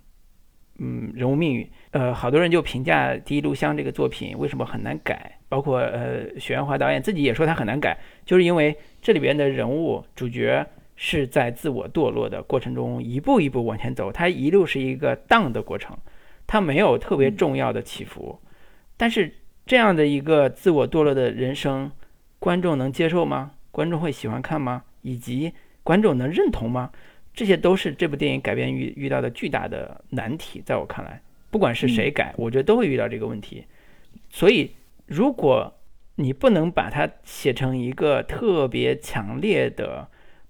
S1: 嗯，人物命运。呃，好多人就评价《第一炉香》这个作品为什么很难改，包括呃，许鞍华导演自己也说他很难改，就是因为这里边的人物主角是在自我堕落的过程中一步一步往前走，他一路是一个荡的过程。他没有特别重要的起伏，但是这样的一个自我堕落的人生，观众能接受吗？观众会喜欢看吗？以及观众能认同吗？这些都是这部电影改编遇遇到的巨大的难题。在我看来，不管是谁改，我觉得都会遇到这个问题。所以，如果你不能把它写成一个特别强烈的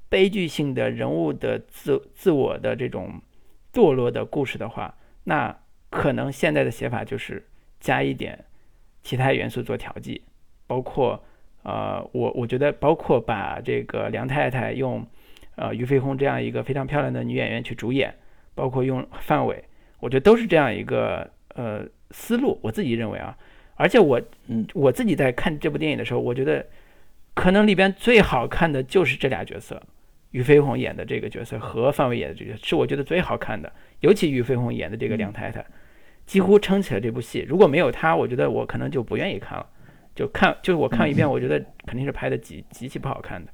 S1: 悲剧性的人物的自自我的这种堕落的故事的话，那。可能现在的写法就是加一点其他元素做调剂，包括呃，我我觉得包括把这个梁太太用呃俞飞鸿这样一个非常漂亮的女演员去主演，包括用范伟，我觉得都是这样一个呃思路。我自己认为啊，而且我嗯我自己在看这部电影的时候，我觉得可能里边最好看的就是这俩角色，俞飞鸿演的这个角色和范伟演的这个是我觉得最好看的，尤其俞飞鸿演的这个梁太太。几乎撑起了这部戏。如果没有他，我觉得我可能就不愿意看了。就看，就是我看一遍，我觉得肯定是拍的极极其不好看的。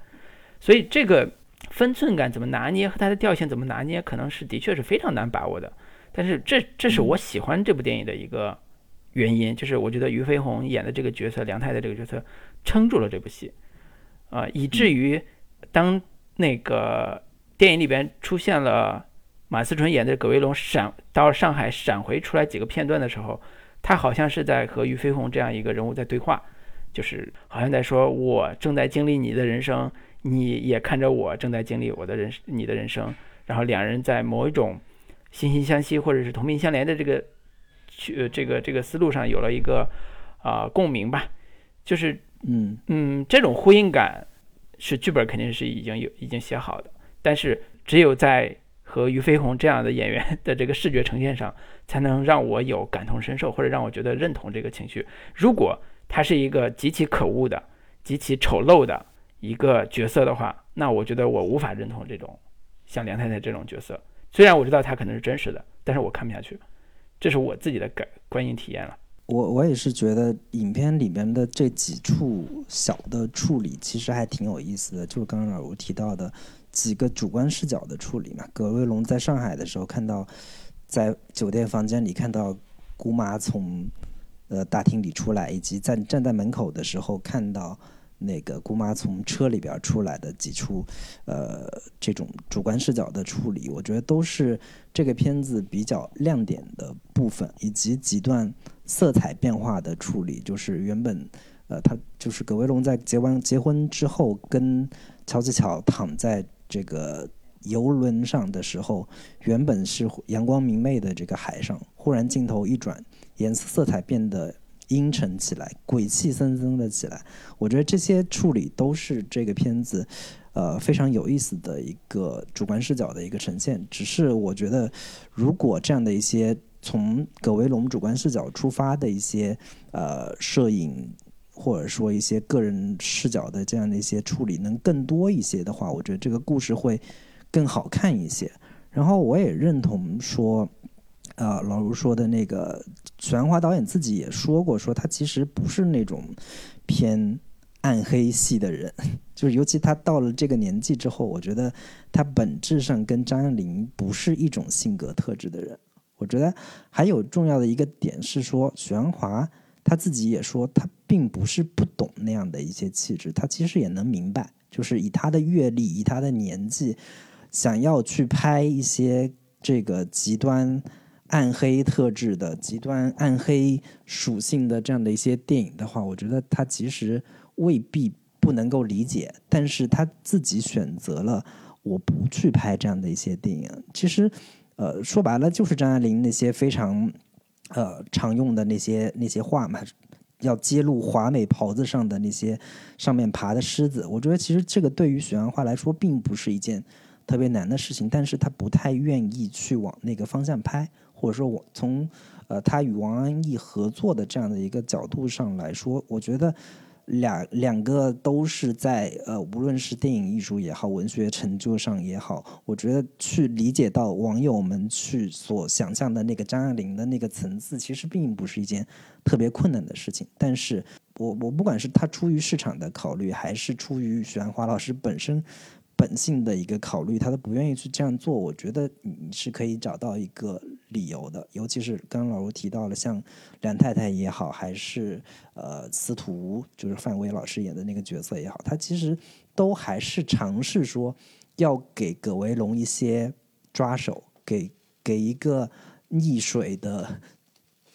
S1: 所以这个分寸感怎么拿捏和它的调性怎么拿捏，可能是的确是非常难把握的。但是这这是我喜欢这部电影的一个原因，就是我觉得俞飞鸿演的这个角色梁太太这个角色撑住了这部戏，啊，以至于当那个电影里边出现了。马思纯演的葛威龙闪到上海闪回出来几个片段的时候，他好像是在和俞飞鸿这样一个人物在对话，就是好像在说：“我正在经历你的人生，你也看着我正在经历我的人你的人生。”然后两人在某一种惺惺相惜或者是同病相怜的这个去这个这个思路上有了一个啊共鸣吧。就是
S2: 嗯
S1: 嗯，这种呼应感是剧本肯定是已经有已经写好的，但是只有在。和俞飞鸿这样的演员 的这个视觉呈现上，才能让我有感同身受，或者让我觉得认同这个情绪。如果他是一个极其可恶的、极其丑陋的一个角色的话，那我觉得我无法认同这种像梁太太这种角色。虽然我知道他可能是真实的，但是我看不下去。这是我自己的感观影体验了。
S2: 我我也是觉得影片里面的这几处小的处理其实还挺有意思的，就是刚刚老吴提到的。几个主观视角的处理嘛，葛威龙在上海的时候看到，在酒店房间里看到姑妈从呃大厅里出来，以及在站在门口的时候看到那个姑妈从车里边出来的几处呃这种主观视角的处理，我觉得都是这个片子比较亮点的部分，以及几段色彩变化的处理，就是原本呃他就是葛威龙在结完结婚之后跟乔吉乔躺在。这个游轮上的时候，原本是阳光明媚的这个海上，忽然镜头一转，颜色色彩变得阴沉起来，鬼气森森的起来。我觉得这些处理都是这个片子，呃，非常有意思的一个主观视角的一个呈现。只是我觉得，如果这样的一些从葛维龙主观视角出发的一些呃摄影。或者说一些个人视角的这样的一些处理能更多一些的话，我觉得这个故事会更好看一些。然后我也认同说，呃，老卢说的那个许鞍华导演自己也说过，说他其实不是那种偏暗黑系的人，就是尤其他到了这个年纪之后，我觉得他本质上跟张爱玲不是一种性格特质的人。我觉得还有重要的一个点是说，许鞍华。他自己也说，他并不是不懂那样的一些气质，他其实也能明白，就是以他的阅历，以他的年纪，想要去拍一些这个极端暗黑特质的、极端暗黑属性的这样的一些电影的话，我觉得他其实未必不能够理解，但是他自己选择了我不去拍这样的一些电影。其实，呃，说白了就是张爱玲那些非常呃常用的那些那些话嘛。要揭露华美袍子上的那些上面爬的狮子，我觉得其实这个对于许鞍华来说并不是一件特别难的事情，但是他不太愿意去往那个方向拍，或者说我从呃他与王安忆合作的这样的一个角度上来说，我觉得。两两个都是在呃，无论是电影艺术也好，文学成就上也好，我觉得去理解到网友们去所想象的那个张爱玲的那个层次，其实并不是一件特别困难的事情。但是我我不管是他出于市场的考虑，还是出于许鞍华老师本身。本性的一个考虑，他都不愿意去这样做。我觉得你是可以找到一个理由的，尤其是刚刚老卢提到了，像梁太太也好，还是呃司徒，就是范伟老师演的那个角色也好，他其实都还是尝试说要给葛维龙一些抓手，给给一个溺水的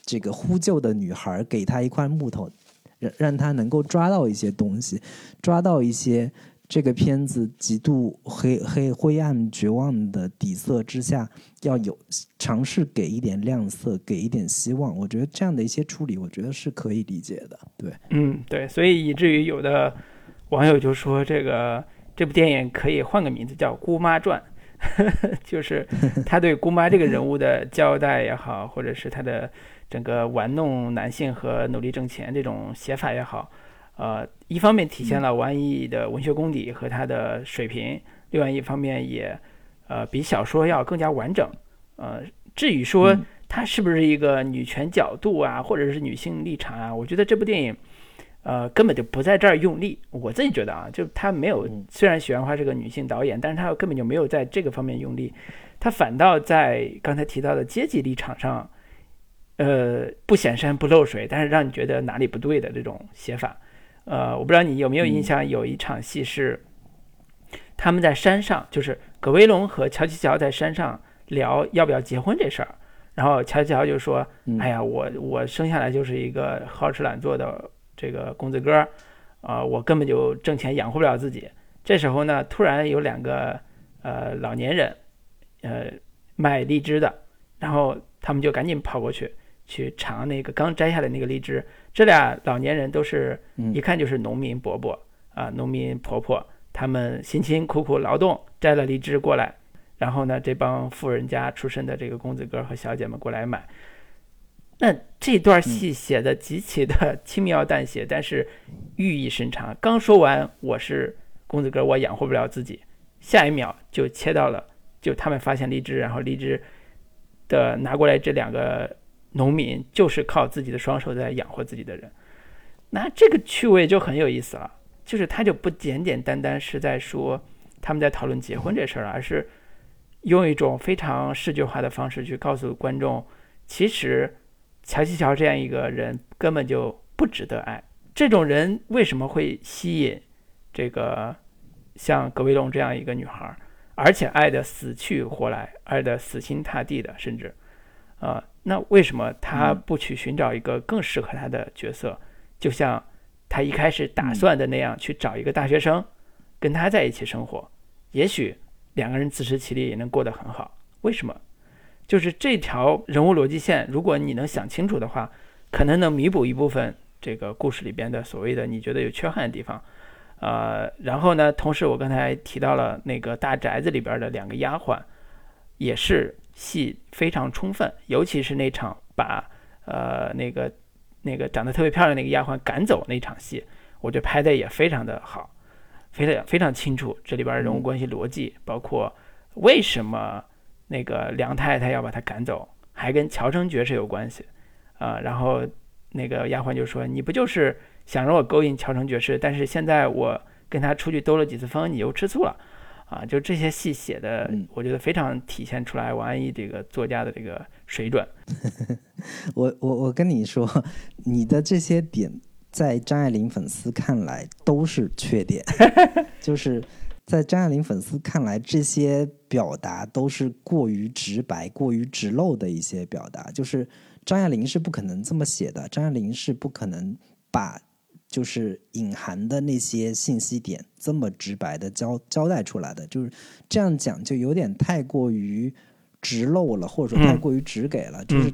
S2: 这个呼救的女孩，给她一块木头，让让她能够抓到一些东西，抓到一些。这个片子极度黑黑灰暗绝望的底色之下，要有尝试给一点亮色，给一点希望。我觉得这样的一些处理，我觉得是可以理解的。对，
S1: 嗯，对，所以以至于有的网友就说，这个这部电影可以换个名字叫《姑妈传》，就是他对姑妈这个人物的交代也好，或者是他的整个玩弄男性和努力挣钱这种写法也好。呃，一方面体现了王安忆的文学功底和他的水平，另外一方面也，呃，比小说要更加完整。呃，至于说它是不是一个女权角度啊，或者是女性立场啊，我觉得这部电影，呃，根本就不在这儿用力。我自己觉得啊，就他没有，虽然许鞍华是个女性导演，但是她根本就没有在这个方面用力，他反倒在刚才提到的阶级立场上，呃，不显山不漏水，但是让你觉得哪里不对的这种写法。呃，我不知道你有没有印象，有一场戏是他们在山上，就是葛威龙和乔琪乔在山上聊要不要结婚这事儿，然后乔琪乔就说：“哎呀，我我生下来就是一个好吃懒做的这个公子哥，啊，我根本就挣钱养活不了自己。”这时候呢，突然有两个呃老年人，呃卖荔枝的，然后他们就赶紧跑过去去尝那个刚摘下来那个荔枝。这俩老年人都是一看就是农民伯伯啊，农民婆婆，他们辛辛苦苦劳动摘了荔枝过来，然后呢，这帮富人家出身的这个公子哥和小姐们过来买。那这段戏写的极其的轻描淡写，但是寓意深长。刚说完我是公子哥，我养活不了自己，下一秒就切到了，就他们发现荔枝，然后荔枝的拿过来这两个。农民就是靠自己的双手在养活自己的人，那这个趣味就很有意思了。就是他就不简简单单是在说他们在讨论结婚这事儿而是用一种非常视觉化的方式去告诉观众，其实乔西乔这样一个人根本就不值得爱。这种人为什么会吸引这个像葛威龙这样一个女孩儿，而且爱得死去活来，爱得死心塌地的，甚至啊。那为什么他不去寻找一个更适合他的角色？就像他一开始打算的那样，去找一个大学生，跟他在一起生活，也许两个人自食其力也能过得很好。为什么？就是这条人物逻辑线，如果你能想清楚的话，可能能弥补一部分这个故事里边的所谓的你觉得有缺憾的地方。呃，然后呢，同时我刚才提到了那个大宅子里边的两个丫鬟，也是。戏非常充分，尤其是那场把呃那个那个长得特别漂亮那个丫鬟赶走那场戏，我觉得拍的也非常的好，非常非常清楚这里边人物关系逻辑，包括为什么那个梁太太要把他赶走，还跟乔成爵士有关系啊。然后那个丫鬟就说：“你不就是想让我勾引乔成爵士？但是现在我跟他出去兜了几次风，你又吃醋了。”啊，就这些戏写的，我觉得非常体现出来王安忆这个作家的这个水准。
S2: 我我我跟你说，你的这些点在张爱玲粉丝看来都是缺点，就是在张爱玲粉丝看来，这些表达都是过于直白、过于直露的一些表达。就是张爱玲是不可能这么写的，张爱玲是不可能把就是隐含的那些信息点这么直白的交交代出来的。就是这样讲，就有点太过于直露了，或者说太过于直给了。就是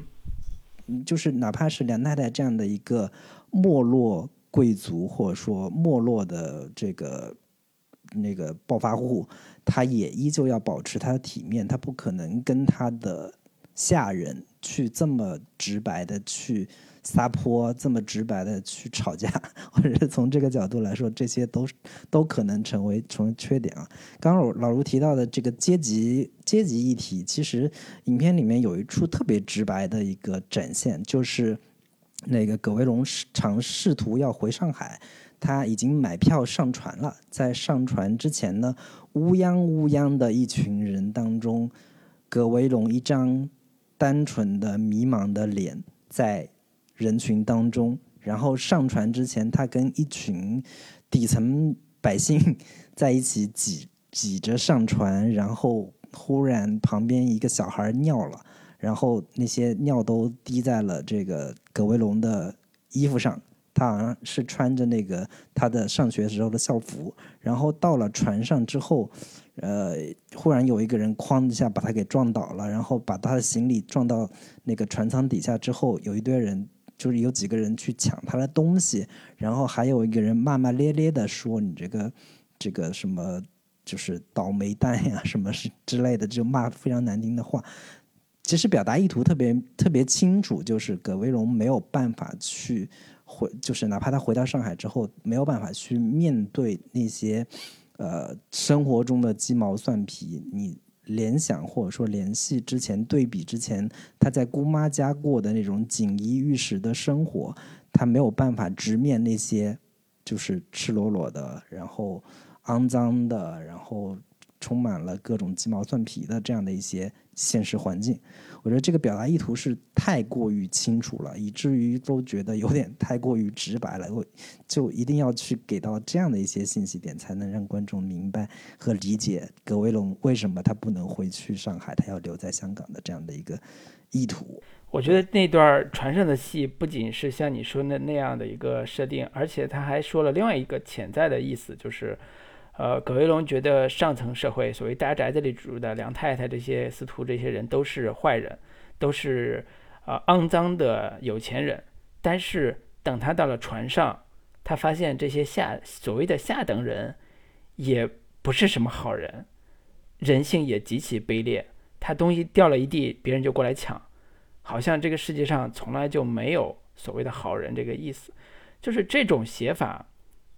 S2: 就是哪怕是梁太太这样的一个没落贵族，或者说没落的这个。那个暴发户，他也依旧要保持他的体面，他不可能跟他的下人去这么直白的去撒泼，这么直白的去吵架，或者是从这个角度来说，这些都都可能成为成为缺点啊。刚刚老卢提到的这个阶级阶级议题，其实影片里面有一处特别直白的一个展现，就是那个葛维龙尝试图要回上海。他已经买票上船了，在上船之前呢，乌泱乌泱的一群人当中，葛维龙一张单纯的迷茫的脸在人群当中。然后上船之前，他跟一群底层百姓 在一起挤挤着上船，然后忽然旁边一个小孩尿了，然后那些尿都滴在了这个葛威龙的衣服上。他好像是穿着那个他的上学时候的校服，然后到了船上之后，呃，忽然有一个人哐一下把他给撞倒了，然后把他的行李撞到那个船舱底下之后，有一堆人就是有几个人去抢他的东西，然后还有一个人骂骂咧咧的说你这个这个什么就是倒霉蛋呀什么是之类的，就骂非常难听的话。其实表达意图特别特别清楚，就是葛维龙没有办法去。回就是哪怕他回到上海之后，没有办法去面对那些，呃，生活中的鸡毛蒜皮。你联想或者说联系之前对比之前，他在姑妈家过的那种锦衣玉食的生活，他没有办法直面那些就是赤裸裸的，然后肮脏的，然后充满了各种鸡毛蒜皮的这样的一些现实环境。我觉得这个表达意图是太过于清楚了，以至于都觉得有点太过于直白了。我就一定要去给到这样的一些信息点，才能让观众明白和理解葛威龙为什么他不能回去上海，他要留在香港的这样的一个意图。
S1: 我觉得那段船上的戏不仅是像你说的那样的一个设定，而且他还说了另外一个潜在的意思，就是。呃，葛威龙觉得上层社会，所谓大宅子里住的梁太太这些司徒这些人都是坏人，都是啊肮脏的有钱人。但是等他到了船上，他发现这些下所谓的下等人也不是什么好人，人性也极其卑劣。他东西掉了一地，别人就过来抢，好像这个世界上从来就没有所谓的好人这个意思。就是这种写法，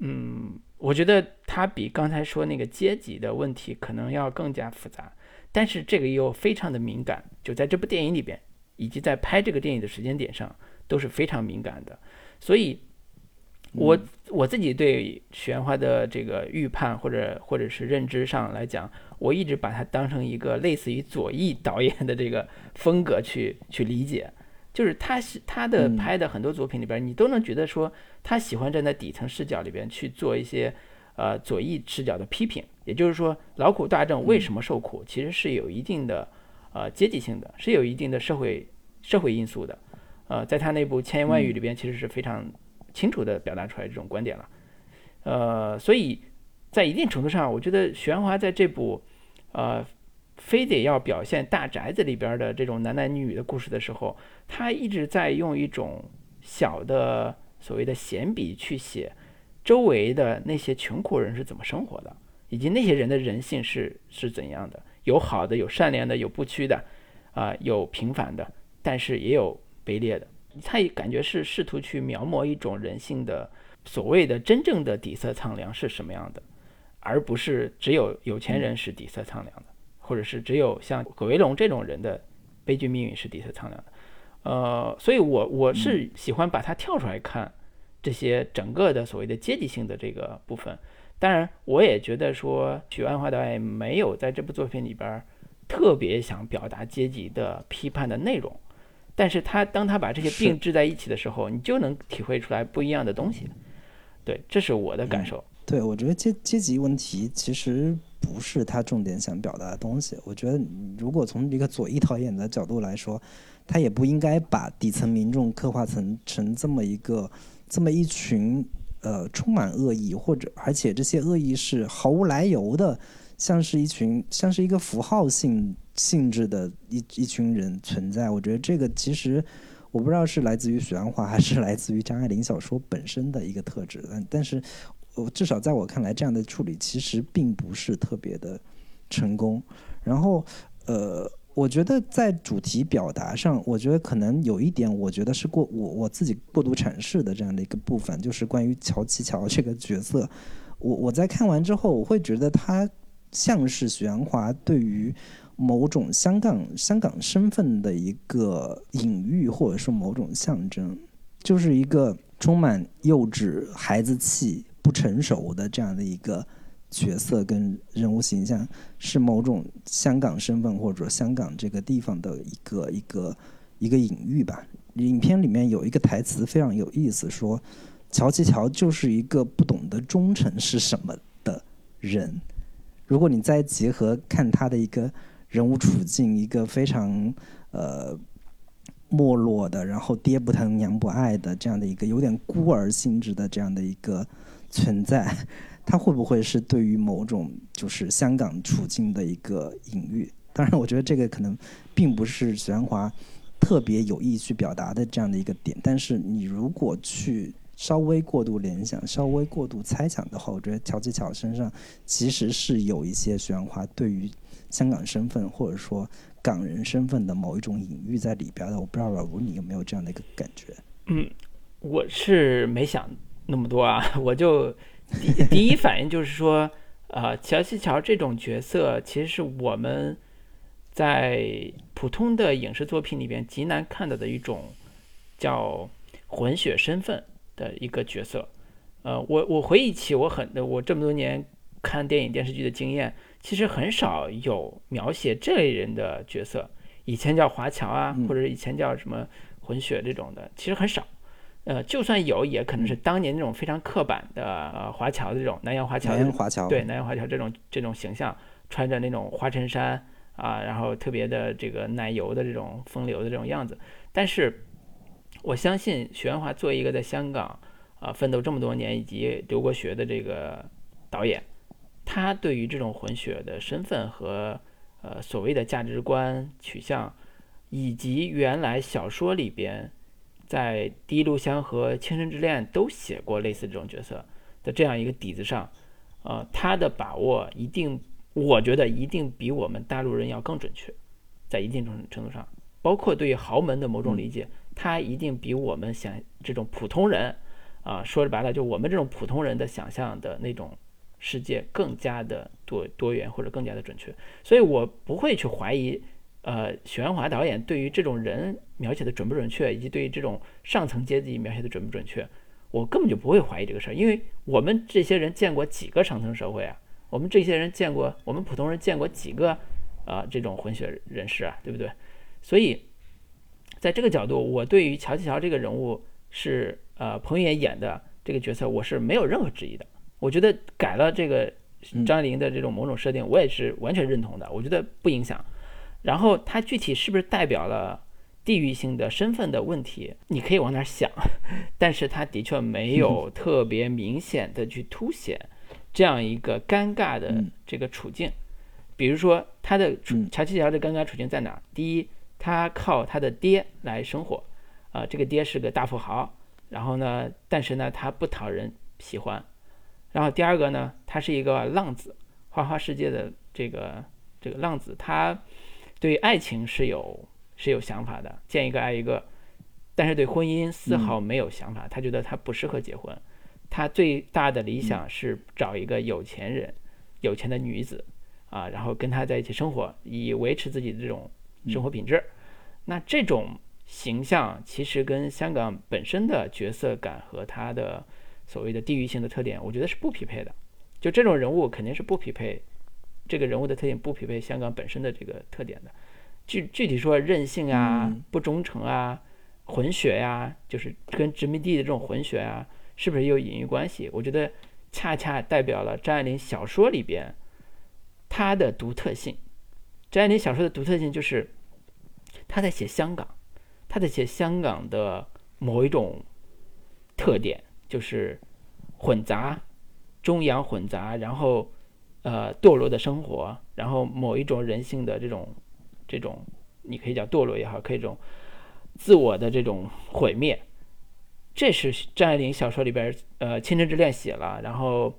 S1: 嗯。我觉得他比刚才说那个阶级的问题可能要更加复杂，但是这个又非常的敏感，就在这部电影里边，以及在拍这个电影的时间点上都是非常敏感的。所以，我我自己对许鞍华的这个预判或者或者是认知上来讲，我一直把它当成一个类似于左翼导演的这个风格去去理解。就是他是他的拍的很多作品里边，你都能觉得说他喜欢站在底层视角里边去做一些呃左翼视角的批评。也就是说，劳苦大众为什么受苦，其实是有一定的呃阶级性的，是有一定的社会社会因素的。呃，在他那部《千言万语》里边，其实是非常清楚的表达出来这种观点了。呃，所以在一定程度上，我觉得玄华在这部呃。非得要表现大宅子里边的这种男男女女的故事的时候，他一直在用一种小的所谓的闲笔去写周围的那些穷苦人是怎么生活的，以及那些人的人性是是怎样的，有好的，有善良的，有不屈的，啊，有平凡的，但是也有卑劣的。他也感觉是试图去描摹一种人性的所谓的真正的底色苍凉是什么样的，而不是只有有钱人是底色苍凉的。或者是只有像葛维龙这种人的悲剧命运是底色苍凉的，呃，所以我我是喜欢把它跳出来看这些整个的所谓的阶级性的这个部分。当然，我也觉得说许鞍华导演没有在这部作品里边特别想表达阶级的批判的内容，但是他当他把这些并置在一起的时候，你就能体会出来不一样的东西。对，这是我的感受。
S2: 对，我觉得阶阶级问题其实不是他重点想表达的东西。我觉得如果从一个左翼导演的角度来说，他也不应该把底层民众刻画成成这么一个这么一群呃充满恶意，或者而且这些恶意是毫无来由的，像是一群像是一个符号性性质的一一群人存在。我觉得这个其实我不知道是来自于许鞍华还是来自于张爱玲小说本身的一个特质，但但是。我至少在我看来，这样的处理其实并不是特别的成功。然后，呃，我觉得在主题表达上，我觉得可能有一点，我觉得是过我我自己过度阐释的这样的一个部分，就是关于乔七乔这个角色。我我在看完之后，我会觉得他像是许鞍华对于某种香港香港身份的一个隐喻，或者说某种象征，就是一个充满幼稚孩子气。不成熟的这样的一个角色跟人物形象，是某种香港身份或者香港这个地方的一个一个一个隐喻吧。影片里面有一个台词非常有意思，说乔其乔就是一个不懂得忠诚是什么的人。如果你再结合看他的一个人物处境，一个非常呃没落的，然后爹不疼娘不爱的这样的一个有点孤儿性质的这样的一个。存在，它会不会是对于某种就是香港处境的一个隐喻？当然，我觉得这个可能并不是许鞍华特别有意去表达的这样的一个点。但是，你如果去稍微过度联想、稍微过度猜想的话，我觉得乔吉乔身上其实是有一些许鞍华对于香港身份或者说港人身份的某一种隐喻在里边的。我不知道老吴你有没有这样的一个感觉？
S1: 嗯，我是没想。那么多啊，我就第第一反应就是说，呃，乔西乔这种角色其实是我们在普通的影视作品里边极难看到的一种叫混血身份的一个角色。呃，我我回忆起我很我这么多年看电影电视剧的经验，其实很少有描写这类人的角色。以前叫华侨啊，或者以前叫什么混血这种的，其实很少。呃，就算有，也可能是当年那种非常刻板的呃华侨的这种南洋华侨，
S2: 南洋华侨
S1: 对南洋华侨这种这种形象，穿着那种花衬衫啊，然后特别的这个奶油的这种风流的这种样子。但是，我相信许鞍华作为一个在香港啊奋斗这么多年以及留过学的这个导演，他对于这种混血的身份和呃所谓的价值观取向，以及原来小说里边。在《第一炉香》和《倾城之恋》都写过类似这种角色的这样一个底子上，呃，他的把握一定，我觉得一定比我们大陆人要更准确，在一定程程度上，包括对于豪门的某种理解，他一定比我们想这种普通人，啊，说白了，就我们这种普通人的想象的那种世界更加的多多元或者更加的准确，所以我不会去怀疑。呃，许鞍华导演对于这种人描写的准不准确，以及对于这种上层阶级描写的准不准确，我根本就不会怀疑这个事儿，因为我们这些人见过几个上层社会啊？我们这些人见过，我们普通人见过几个啊这种混血人士啊，对不对？所以，在这个角度，我对于乔七乔这个人物是呃彭于晏演的这个角色，我是没有任何质疑的。我觉得改了这个张爱玲的这种某种设定，我也是完全认同的。我觉得不影响。然后它具体是不是代表了地域性的身份的问题？你可以往那儿想，但是它的确没有 特别明显的去凸显这样一个尴尬的这个处境。比如说，他的乔七乔的尴尬处境在哪儿？第一，他靠他的爹来生活，啊，这个爹是个大富豪，然后呢，但是呢，他不讨人喜欢。然后第二个呢，他是一个浪子，花花世界的这个这个浪子，他。对爱情是有是有想法的，见一个爱一个，但是对婚姻丝毫没有想法。他觉得他不适合结婚，他最大的理想是找一个有钱人、有钱的女子啊，然后跟他在一起生活，以维持自己的这种生活品质。那这种形象其实跟香港本身的角色感和他的所谓的地域性的特点，我觉得是不匹配的。就这种人物肯定是不匹配。这个人物的特点不匹配香港本身的这个特点的，具具体说任性啊、不忠诚啊、混血呀，就是跟殖民地的这种混血啊，是不是有隐喻关系？我觉得恰恰代表了张爱玲小说里边她的独特性。张爱玲小说的独特性就是她在写香港，她在写香港的某一种特点，就是混杂、中洋混杂，然后呃堕落的生活，然后某一种人性的这种这种，你可以叫堕落也好，可以这种自我的这种毁灭。这是张爱玲小说里边，呃，《倾城之恋》写了，然后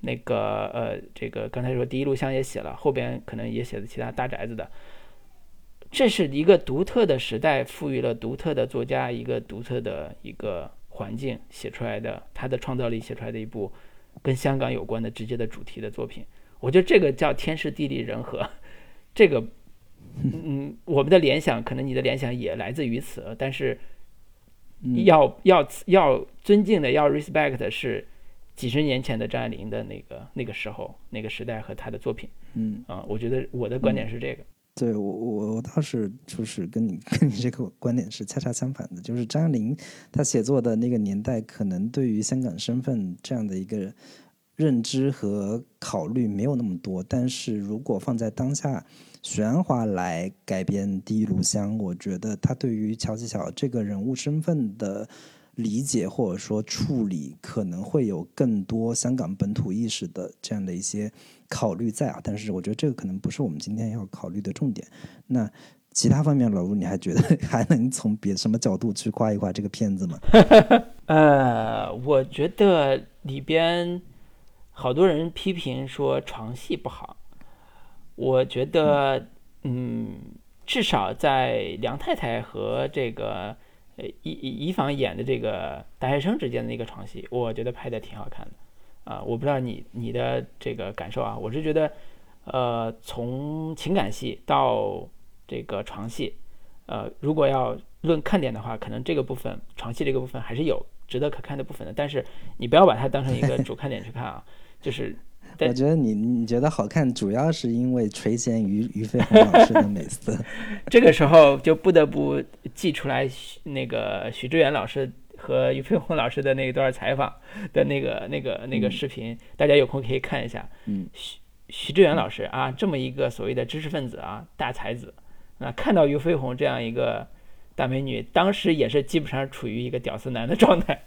S1: 那个呃，这个刚才说《第一炉香》也写了，后边可能也写的其他大宅子的。这是一个独特的时代，赋予了独特的作家一个独特的一个环境写出来的，他的创造力写出来的一部跟香港有关的直接的主题的作品。我觉得这个叫天时地利人和，这个，嗯，我们的联想可能你的联想也来自于此，但是。要要要尊敬的，要 respect 的是几十年前的张爱玲的那个那个时候那个时代和她的作品。
S2: 嗯
S1: 啊，我觉得我的观点是这个。
S2: 对我我我倒是就是跟你跟你这个观点是恰恰相反的，就是张爱玲她写作的那个年代，可能对于香港身份这样的一个认知和考虑没有那么多，但是如果放在当下。许鞍华来改编《第一炉香》，我觉得他对于乔吉小这个人物身份的理解或者说处理，可能会有更多香港本土意识的这样的一些考虑在啊。但是我觉得这个可能不是我们今天要考虑的重点。那其他方面，老卢，你还觉得 还能从别什么角度去夸一夸这个片子吗？
S1: 呃，我觉得里边好多人批评说床戏不好。我觉得，嗯，至少在梁太太和这个呃以以防演的这个大学生之间的那个床戏，我觉得拍的挺好看的。啊，我不知道你你的这个感受啊，我是觉得，呃，从情感戏到这个床戏，呃，如果要论看点的话，可能这个部分床戏这个部分还是有值得可看的部分的。但是你不要把它当成一个 主看点去看啊，就是。
S2: 我觉得你你觉得好看，主要是因为垂涎于于飞鸿老师的美色。
S1: 这个时候就不得不记出来那个许志远老师和于飞鸿老师的那一段采访的那个那个那个视频，大家有空可以看一下。
S2: 嗯，
S1: 许许知远老师啊，这么一个所谓的知识分子啊，大才子啊，看到于飞鸿这样一个大美女，当时也是基本上处于一个屌丝男的状态。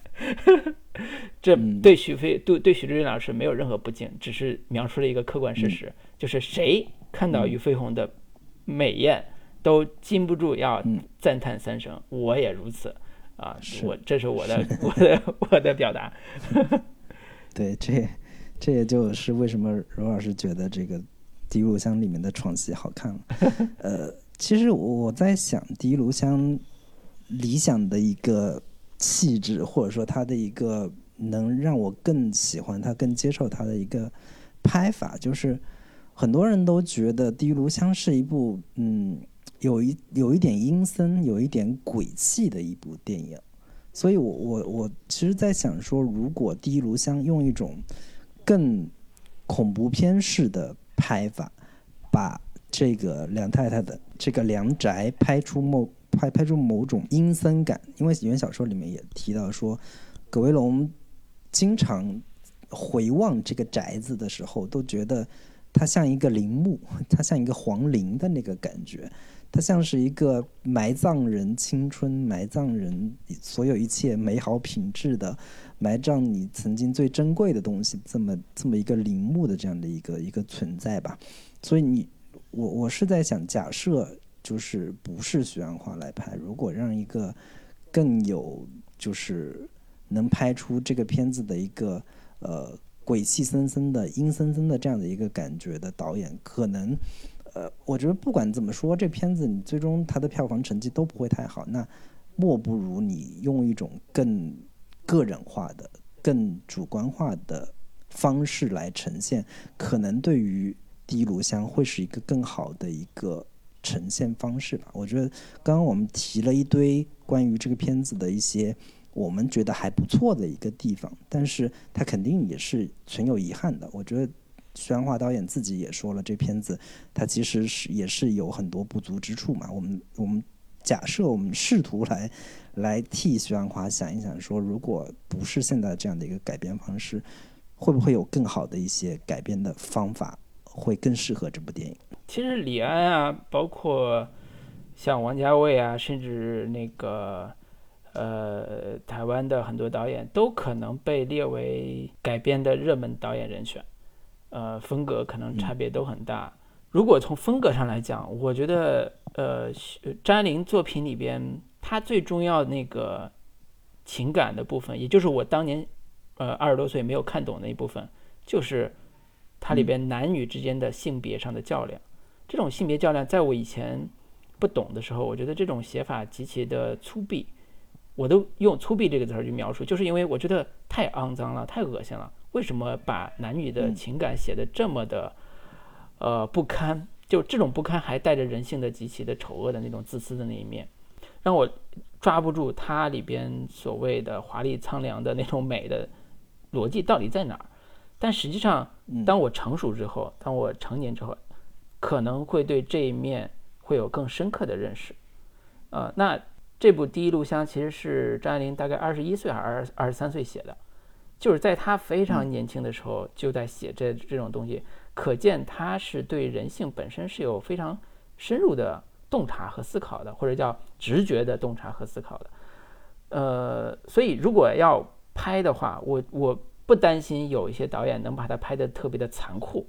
S1: 这对许飞对对许志远老师没有任何不敬，只是描述了一个客观事实，就是谁看到俞飞鸿的美艳，都禁不住要赞叹三声。我也如此啊，我这是我的 我的我的表达。
S2: 对，这这也就是为什么罗老师觉得这个《第一炉香》里面的床戏好看了。呃，其实我在想，《第一炉香》理想的一个。气质，或者说他的一个能让我更喜欢他、更接受他的一个拍法，就是很多人都觉得《第一炉香》是一部嗯，有一有一点阴森、有一点鬼气的一部电影。所以，我我我其实，在想说，如果《第一炉香》用一种更恐怖片式的拍法，把这个梁太太的这个梁宅拍出某。拍拍出某种阴森感，因为原小说里面也提到说，葛威龙经常回望这个宅子的时候，都觉得它像一个陵墓，它像一个皇陵的那个感觉，它像是一个埋葬人青春、埋葬人所有一切美好品质的、埋葬你曾经最珍贵的东西，这么这么一个陵墓的这样的一个一个存在吧。所以你我我是在想，假设。就是不是徐安华来拍，如果让一个更有就是能拍出这个片子的一个呃鬼气森森的阴森森的这样的一个感觉的导演，可能呃我觉得不管怎么说，这片子你最终它的票房成绩都不会太好。那莫不如你用一种更个人化的、更主观化的方式来呈现，可能对于《第一炉香》会是一个更好的一个。呈现方式吧，我觉得刚刚我们提了一堆关于这个片子的一些我们觉得还不错的一个地方，但是他肯定也是存有遗憾的。我觉得徐安华导演自己也说了，这片子他其实是也是有很多不足之处嘛。我们我们假设我们试图来来替徐安华想一想，说如果不是现在这样的一个改编方式，会不会有更好的一些改编的方法，会更适合这部电影？
S1: 其实李安啊，包括像王家卫啊，甚至那个呃台湾的很多导演，都可能被列为改编的热门导演人选。呃，风格可能差别都很大。如果从风格上来讲，我觉得呃张爱玲作品里边，她最重要的那个情感的部分，也就是我当年呃二十多岁没有看懂的一部分，就是它里边男女之间的性别上的较量。这种性别较量，在我以前不懂的时候，我觉得这种写法极其的粗鄙，我都用粗鄙这个词儿去描述，就是因为我觉得太肮脏了，太恶心了。为什么把男女的情感写的这么的呃不堪？就这种不堪，还带着人性的极其的丑恶的那种自私的那一面，让我抓不住它里边所谓的华丽苍凉的那种美的逻辑到底在哪儿。但实际上，当我成熟之后，当我成年之后。可能会对这一面会有更深刻的认识，呃，那这部《第一炉香》其实是张爱玲大概二十一岁还是二二十三岁写的，就是在她非常年轻的时候就在写这这种东西，可见她是对人性本身是有非常深入的洞察和思考的，或者叫直觉的洞察和思考的，呃，所以如果要拍的话，我我不担心有一些导演能把它拍得特别的残酷。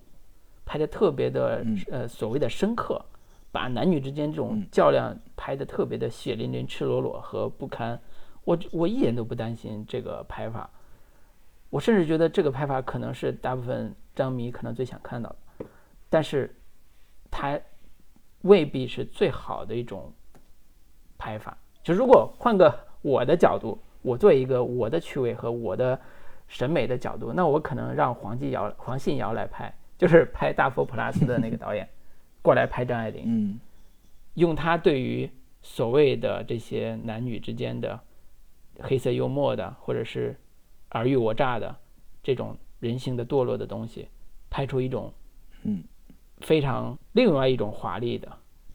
S1: 拍得特别的，呃，所谓的深刻，把男女之间这种较量拍得特别的血淋淋、赤裸裸和不堪。我我一点都不担心这个拍法，我甚至觉得这个拍法可能是大部分张迷可能最想看到的，但是它未必是最好的一种拍法。就如果换个我的角度，我做一个我的趣味和我的审美的角度，那我可能让黄继尧、黄信尧来拍。就是拍《大佛普拉斯》的那个导演，过来拍张爱玲，
S2: 嗯，
S1: 用他对于所谓的这些男女之间的黑色幽默的，或者是尔虞我诈的这种人性的堕落的东西，拍出一种
S2: 嗯
S1: 非常另外一种华丽的，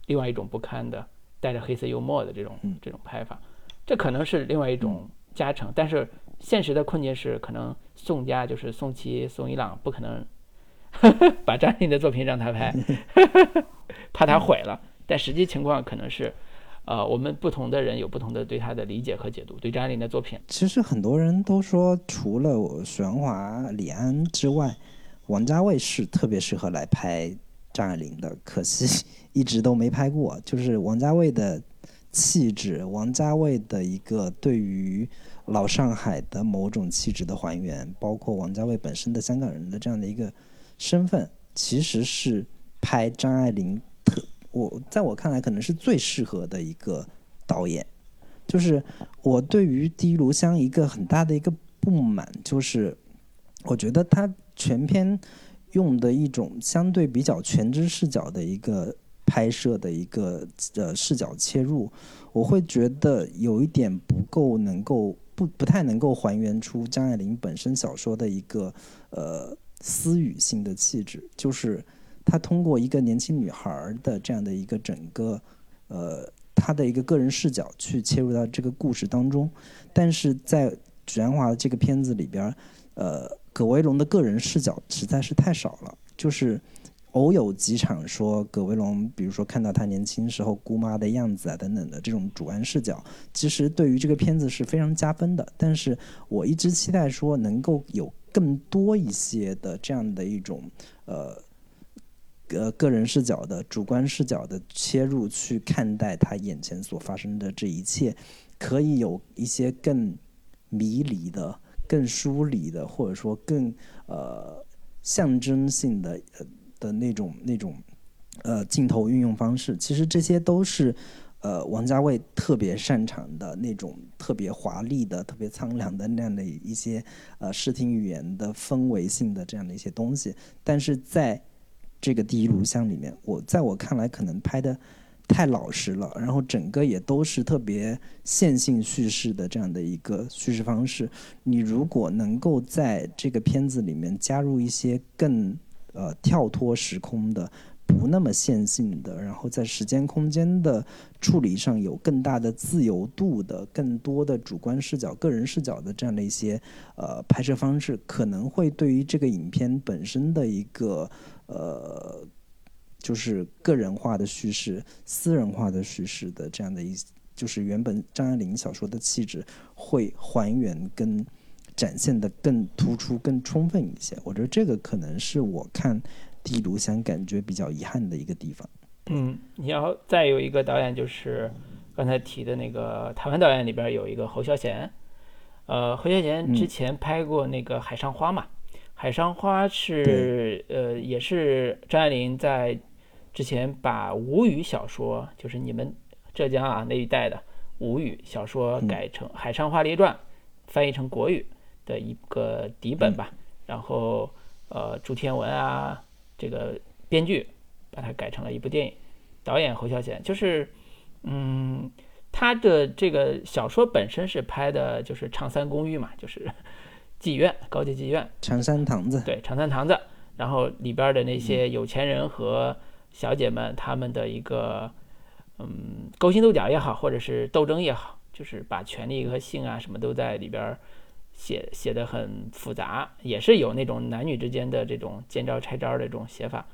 S1: 另外一种不堪的，带着黑色幽默的这种这种拍法，这可能是另外一种加成。但是现实的困境是，可能宋家就是宋琦、宋一朗不可能。把张爱玲的作品让他拍，怕他毁了。但实际情况可能是，呃，我们不同的人有不同的对他的理解和解读。对张爱玲的作品，
S2: 其实很多人都说，除了许鞍华、李安之外，王家卫是特别适合来拍张爱玲的。可惜 一直都没拍过。就是王家卫的气质，王家卫的一个对于老上海的某种气质的还原，包括王家卫本身的香港人的这样的一个。身份其实是拍张爱玲特，我在我看来可能是最适合的一个导演。就是我对于《第一炉香》一个很大的一个不满，就是我觉得他全篇用的一种相对比较全知视角的一个拍摄的一个呃视角切入，我会觉得有一点不够能够不不太能够还原出张爱玲本身小说的一个呃。私语性的气质，就是她通过一个年轻女孩的这样的一个整个，呃，她的一个个人视角去切入到这个故事当中。但是在许鞍华的这个片子里边，呃，葛维龙的个人视角实在是太少了。就是偶有几场说葛威龙，比如说看到他年轻时候姑妈的样子啊等等的这种主观视角，其实对于这个片子是非常加分的。但是我一直期待说能够有。更多一些的这样的一种呃呃个人视角的主观视角的切入去看待他眼前所发生的这一切，可以有一些更迷离的、更疏离的，或者说更呃象征性的的那种那种呃镜头运用方式。其实这些都是。呃，王家卫特别擅长的那种特别华丽的、特别苍凉的那样的一些呃视听语言的氛围性的这样的一些东西，但是在这个第一录像里面，我在我看来可能拍的太老实了，然后整个也都是特别线性叙事的这样的一个叙事方式。你如果能够在这个片子里面加入一些更呃跳脱时空的。不那么线性的，然后在时间空间的处理上有更大的自由度的、更多的主观视角、个人视角的这样的一些呃拍摄方式，可能会对于这个影片本身的一个呃，就是个人化的叙事、私人化的叙事的这样的一，就是原本张爱玲小说的气质会还原跟。展现的更突出、更充分一些，我觉得这个可能是我看《第一炉香》感觉比较遗憾的一个地方。
S1: 嗯，你要再有一个导演，就是刚才提的那个台湾导演里边有一个侯孝贤。呃，侯孝贤之前拍过那个《海上花》嘛，《海上花》是呃，也是张爱玲在之前把吴语小说，就是你们浙江啊那一带的吴语小说改成《海上花列传》，翻译成国语。的一个底本吧，然后呃朱天文啊，这个编剧把它改成了一部电影，导演侯孝贤，就是嗯他的这个小说本身是拍的就是长三公寓嘛，就是妓院高级妓院。
S2: 长三堂子，
S1: 对长三堂子，然后里边的那些有钱人和小姐们他们的一个嗯勾心斗角也好，或者是斗争也好，就是把权力和性啊什么都在里边。写写的很复杂，也是有那种男女之间的这种见招拆招的这种写法，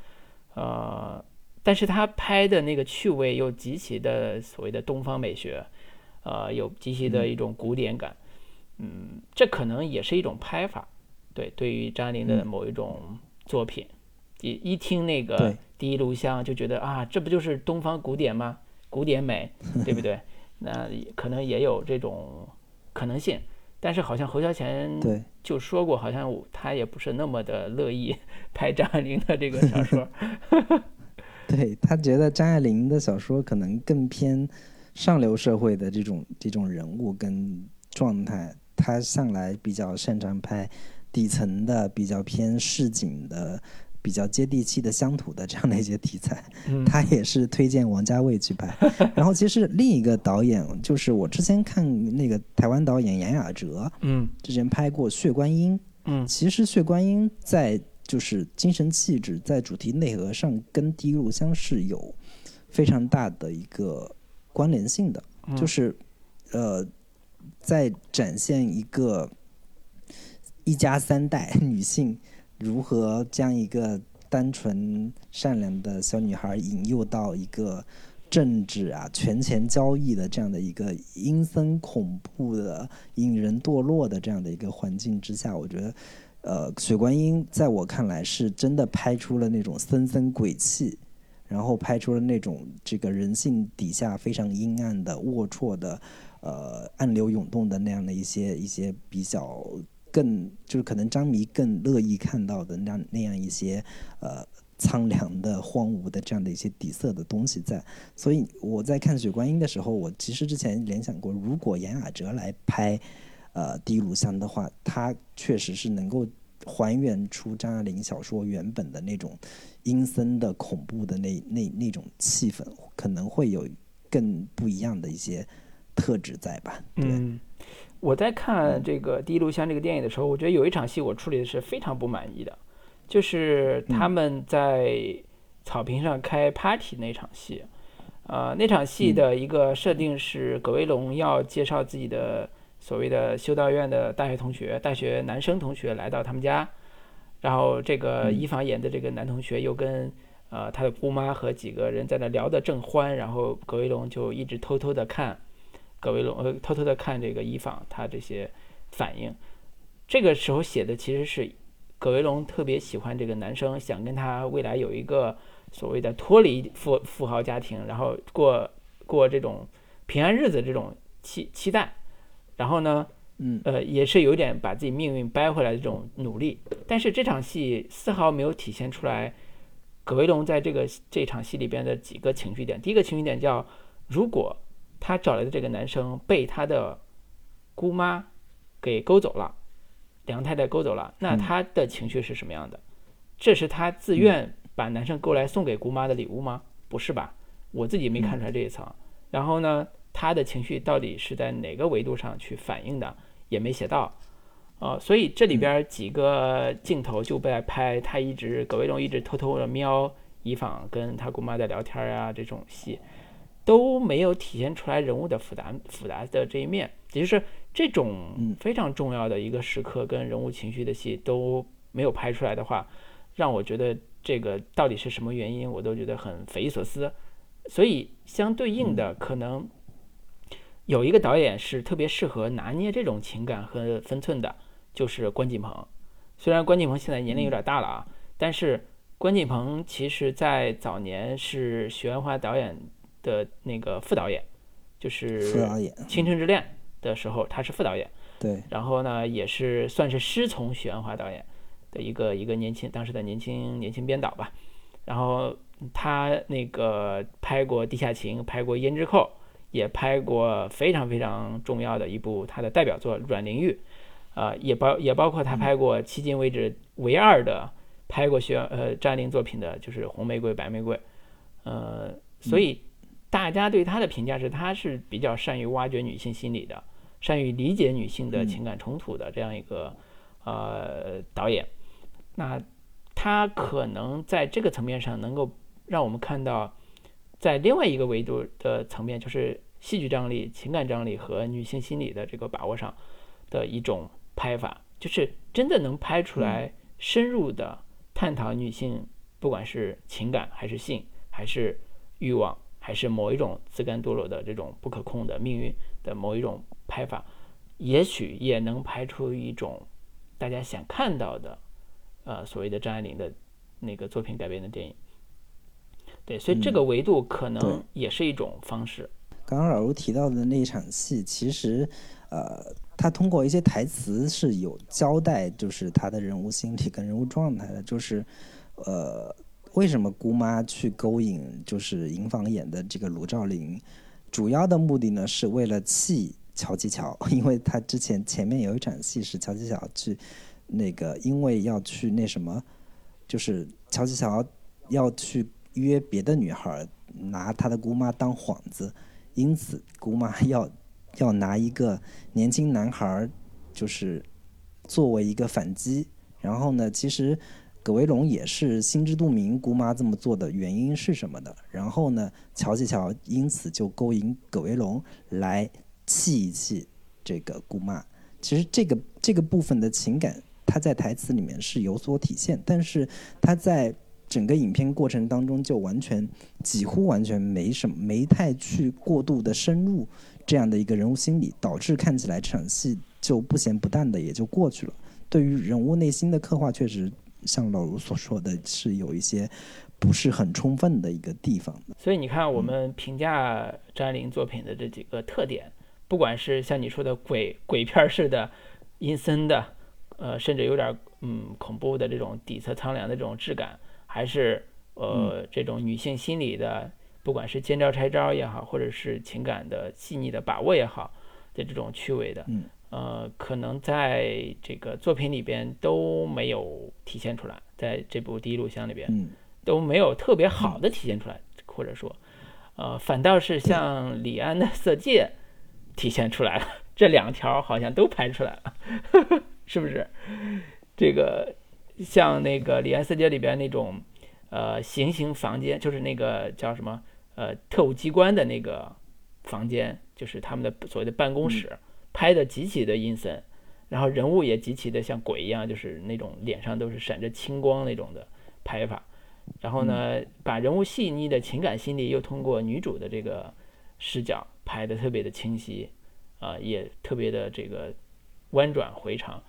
S1: 呃，但是他拍的那个趣味又极其的所谓的东方美学，呃，有极其的一种古典感，嗯，这可能也是一种拍法，对，对于张爱玲的某一种作品，一一听那个《第一炉香》就觉得啊，这不就是东方古典吗？古典美，对不对？那可能也有这种可能性。但是好像侯孝贤就说过，好像他也不是那么的乐意 拍张爱玲的这个小说。
S2: 对他觉得张爱玲的小说可能更偏上流社会的这种这种人物跟状态，他向来比较擅长拍底层的、比较偏市井的。比较接地气的乡土的这样的一些题材，他也是推荐王家卫去拍。然后其实另一个导演就是我之前看那个台湾导演杨雅哲，
S1: 嗯，
S2: 之前拍过《血观音》，
S1: 嗯，
S2: 其实《血观音》在就是精神气质在主题内核上跟《第一炉香》是有非常大的一个关联性的，就是呃，在展现一个一家三代女性。如何将一个单纯善良的小女孩引诱到一个政治啊、权钱交易的这样的一个阴森恐怖的、引人堕落的这样的一个环境之下？我觉得，呃，雪观音在我看来是真的拍出了那种森森鬼气，然后拍出了那种这个人性底下非常阴暗的、龌龊的、呃，暗流涌动的那样的一些一些比较。更就是可能张迷更乐意看到的那那样一些呃苍凉的荒芜的这样的一些底色的东西在，所以我在看《雪观音》的时候，我其实之前联想过，如果严雅哲来拍呃《第一炉香》的话，他确实是能够还原出张爱玲小说原本的那种阴森的恐怖的那那那种气氛，可能会有更不一样的一些特质在吧？
S1: 对。我在看这个《第一炉香》这个电影的时候，我觉得有一场戏我处理的是非常不满意的，就是他们在草坪上开 party 那场戏。呃，那场戏的一个设定是葛威龙要介绍自己的所谓的修道院的大学同学、大学男生同学来到他们家，然后这个伊凡演的这个男同学又跟呃他的姑妈和几个人在那聊得正欢，然后葛威龙就一直偷偷的看。葛维龙呃，偷偷的看这个伊访他这些反应，这个时候写的其实是葛维龙特别喜欢这个男生，想跟他未来有一个所谓的脱离富富豪家庭，然后过过这种平安日子这种期期待，然后呢，
S2: 嗯
S1: 呃，也是有点把自己命运掰回来的这种努力，但是这场戏丝毫没有体现出来葛维龙在这个这场戏里边的几个情绪点，第一个情绪点叫如果。他找来的这个男生被他的姑妈给勾走了，梁太太勾走了，那他的情绪是什么样的？这是他自愿把男生勾来送给姑妈的礼物吗？不是吧？我自己没看出来这一层。然后呢，他的情绪到底是在哪个维度上去反映的？也没写到。呃，所以这里边几个镜头就被拍，他一直葛维龙一直偷偷的瞄以访跟他姑妈在聊天啊这种戏，都没有体现出来人物的复杂复杂的这一面，也就是这种非常重要的一个时刻跟人物情绪的戏都没有拍出来的话，让我觉得这个到底是什么原因，我都觉得很匪夷所思。所以相对应的，可能有一个导演是特别适合拿捏这种情感和分寸的，就是关锦鹏。虽然关锦鹏现在年龄有点大了啊，但是关锦鹏其实在早年是许鞍华导演的那个副导演，就是
S2: 副导演《
S1: 倾城之恋》的时候他是副导演。
S2: 对。
S1: 然后呢，也是算是师从许鞍华导演的一个一个年轻当时的年轻年轻编导吧。然后他那个拍过《地下情》，拍过《胭脂扣》，也拍过非常非常重要的一部他的代表作《阮玲玉》。啊，也包也包括他拍过迄今为止唯二的拍过学呃张爱玲作品的，就是《红玫瑰白玫瑰》，呃，所以大家对他的评价是，他是比较善于挖掘女性心理的，善于理解女性的情感冲突的这样一个呃导演。那他可能在这个层面上能够让我们看到，在另外一个维度的层面，就是戏剧张力、情感张力和女性心理的这个把握上的一种。拍法就是真的能拍出来深入的探讨女性，不管是情感还是性，还是欲望，还是某一种自甘堕落的这种不可控的命运的某一种拍法，也许也能拍出一种大家想看到的，呃，所谓的张爱玲的那个作品改编的电影。对，所以这个维度可能也是一种方式。
S2: 刚刚老卢提到的那一场戏，其实，呃。他通过一些台词是有交代，就是他的人物心理跟人物状态的，就是，呃，为什么姑妈去勾引就是银房演的这个卢照邻，主要的目的呢是为了气乔吉乔，因为他之前前面有一场戏是乔吉乔去那个因为要去那什么，就是乔吉乔要去约别的女孩，拿他的姑妈当幌子，因此姑妈要。要拿一个年轻男孩，就是作为一个反击。然后呢，其实葛维龙也是心知肚明姑妈这么做的原因是什么的。然后呢，乔吉乔因此就勾引葛维龙来气一气这个姑妈。其实这个这个部分的情感，他在台词里面是有所体现，但是他在整个影片过程当中就完全几乎完全没什么，没太去过度的深入。这样的一个人物心理，导致看起来场戏就不咸不淡的也就过去了。对于人物内心的刻画，确实像老卢所说的是有一些不是很充分的一个地方。
S1: 所以你看，我们评价张爱玲作品的这几个特点，不管是像你说的鬼鬼片式的、阴森的，呃，甚至有点嗯恐怖的这种底色苍凉的这种质感，还是呃这种女性心理的。不管是见招拆招也好，或者是情感的细腻的把握也好，的这种趣味的，呃，可能在这个作品里边都没有体现出来，在这部《第一录像》里边，都没有特别好的体现出来，或者说，呃，反倒是像李安的《色戒》体现出来了，这两条好像都拍出来了，是不是？这个像那个李安《色戒》里边那种，呃，行刑房间，就是那个叫什么？呃，特务机关的那个房间，就是他们的所谓的办公室，拍的极其的阴森，然后人物也极其的像鬼一样，就是那种脸上都是闪着青光那种的拍法。然后呢，把人物细腻的情感心理又通过女主的这个视角拍的特别的清晰，啊，也特别的这个弯转回肠。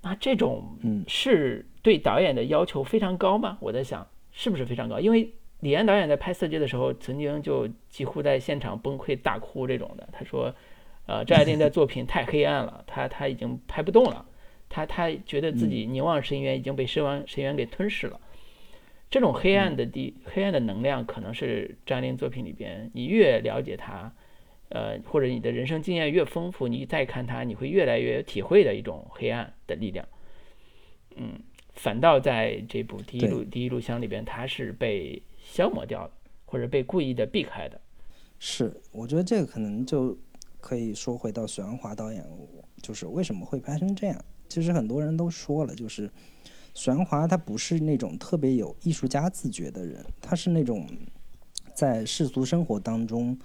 S1: 那这种是对导演的要求非常高吗？我在想，是不是非常高？因为李安导演在拍《色戒》的时候，曾经就几乎在现场崩溃大哭这种的。他说：“呃，张爱玲的作品太黑暗了，她她已经拍不动了，她她觉得自己凝望深渊已经被深渊深渊给吞噬了。这种黑暗的地黑暗的能量，可能是张爱玲作品里边，你越了解她，呃，或者你的人生经验越丰富，你再看她，你会越来越有体会的一种黑暗的力量。嗯，反倒在这部《第一录第一录像》里边，他是被。消磨掉了，或者被故意的避开的，
S2: 是，我觉得这个可能就可以说回到许鞍华导演，就是为什么会拍成这样。其实很多人都说了，就是许鞍华他不是那种特别有艺术家自觉的人，他是那种在世俗生活当中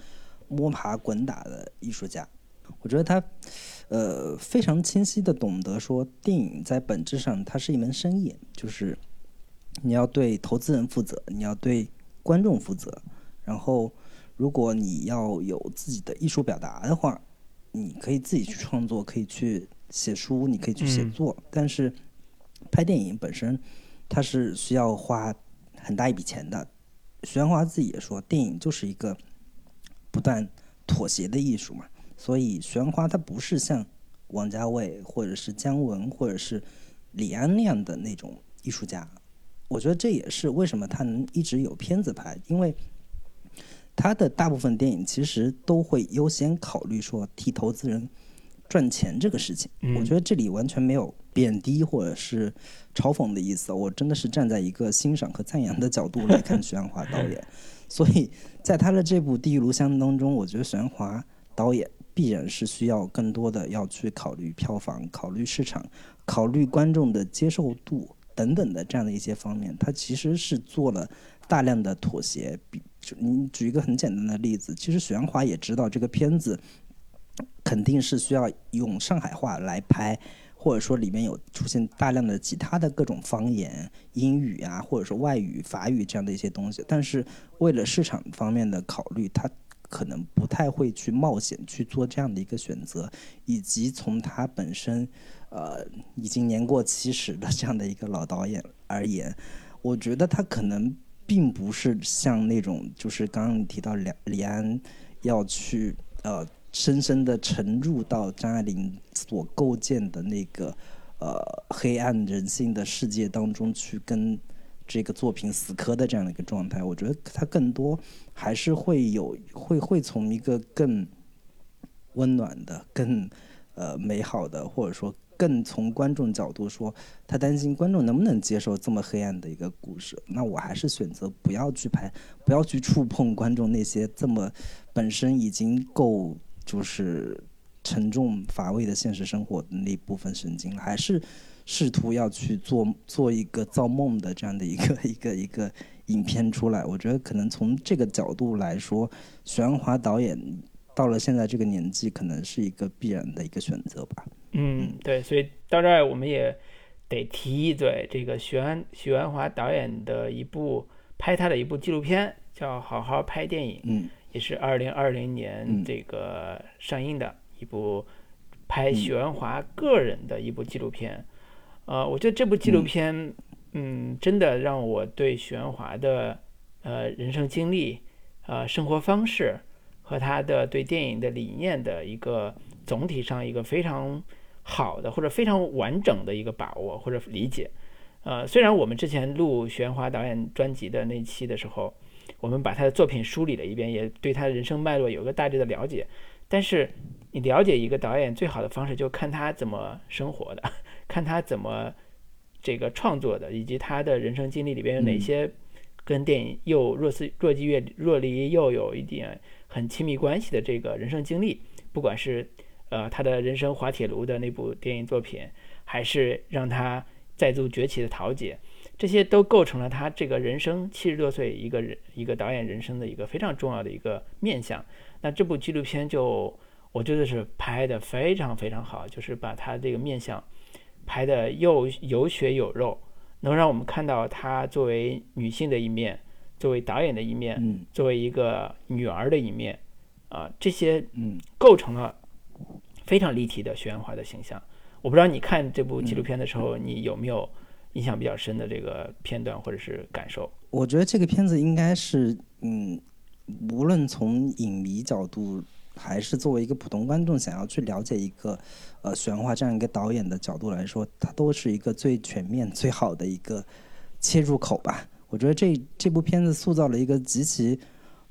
S2: 摸爬滚打的艺术家。我觉得他呃非常清晰的懂得说，电影在本质上它是一门生意，就是你要对投资人负责，你要对观众负责。然后，如果你要有自己的艺术表达的话，你可以自己去创作，可以去写书，你可以去写作。但是拍电影本身，它是需要花很大一笔钱的。徐安华自己也说，电影就是一个不断妥协的艺术嘛。所以，徐安华他不是像王家卫或者是姜文或者是李安那样的那种艺术家。我觉得这也是为什么他能一直有片子拍，因为。他的大部分电影其实都会优先考虑说替投资人赚钱这个事情。我觉得这里完全没有贬低或者是嘲讽的意思，我真的是站在一个欣赏和赞扬的角度来看徐安华导演。所以在他的这部《地狱炉香》当中，我觉得徐安华导演必然是需要更多的要去考虑票房、考虑市场、考虑观众的接受度等等的这样的一些方面。他其实是做了大量的妥协。比就你举一个很简单的例子，其实许鞍华也知道这个片子肯定是需要用上海话来拍，或者说里面有出现大量的其他的各种方言、英语啊，或者说外语、法语这样的一些东西。但是为了市场方面的考虑，他可能不太会去冒险去做这样的一个选择。以及从他本身呃已经年过七十的这样的一个老导演而言，我觉得他可能。并不是像那种，就是刚刚你提到李李安要去呃深深的沉入到张爱玲所构建的那个呃黑暗人性的世界当中去跟这个作品死磕的这样的一个状态。我觉得他更多还是会有会会从一个更温暖的、更呃美好的，或者说。更从观众角度说，他担心观众能不能接受这么黑暗的一个故事。那我还是选择不要去拍，不要去触碰观众那些这么本身已经够就是沉重乏味的现实生活的那部分神经了。还是试图要去做做一个造梦的这样的一个 一个一个影片出来。我觉得可能从这个角度来说，玄华导演到了现在这个年纪，可能是一个必然的一个选择吧。
S1: 嗯，对，所以到这儿我们也得提一嘴，这个许鞍许鞍华导演的一部拍他的一部纪录片，叫《好好拍电影》，
S2: 嗯，
S1: 也是二零二零年这个上映的一部拍许鞍华个人的一部纪录片。呃，我觉得这部纪录片，嗯，真的让我对许鞍华的呃人生经历、呃生活方式和他的对电影的理念的一个总体上一个非常。好的或者非常完整的一个把握或者理解，呃，虽然我们之前录徐安华导演专辑的那期的时候，我们把他的作品梳理了一遍，也对他的人生脉络有个大致的了解，但是你了解一个导演最好的方式，就看他怎么生活的，看他怎么这个创作的，以及他的人生经历里边有哪些跟电影又若似若即若离，又有一点很亲密关系的这个人生经历，不管是。呃，他的人生滑铁卢的那部电影作品，还是让他再度崛起的桃姐，这些都构成了他这个人生七十多岁一个人一个导演人生的一个非常重要的一个面相。那这部纪录片就我觉得是拍的非常非常好，就是把他这个面相拍的又有血有肉，能让我们看到他作为女性的一面，作为导演的一面，作为一个女儿的一面，啊，这些
S2: 嗯
S1: 构成了。非常立体的徐安华的形象，我不知道你看这部纪录片的时候，你有没有印象比较深的这个片段或者是感受？
S2: 我觉得这个片子应该是，嗯，无论从影迷角度，还是作为一个普通观众想要去了解一个呃徐安华这样一个导演的角度来说，它都是一个最全面、最好的一个切入口吧。我觉得这这部片子塑造了一个极其。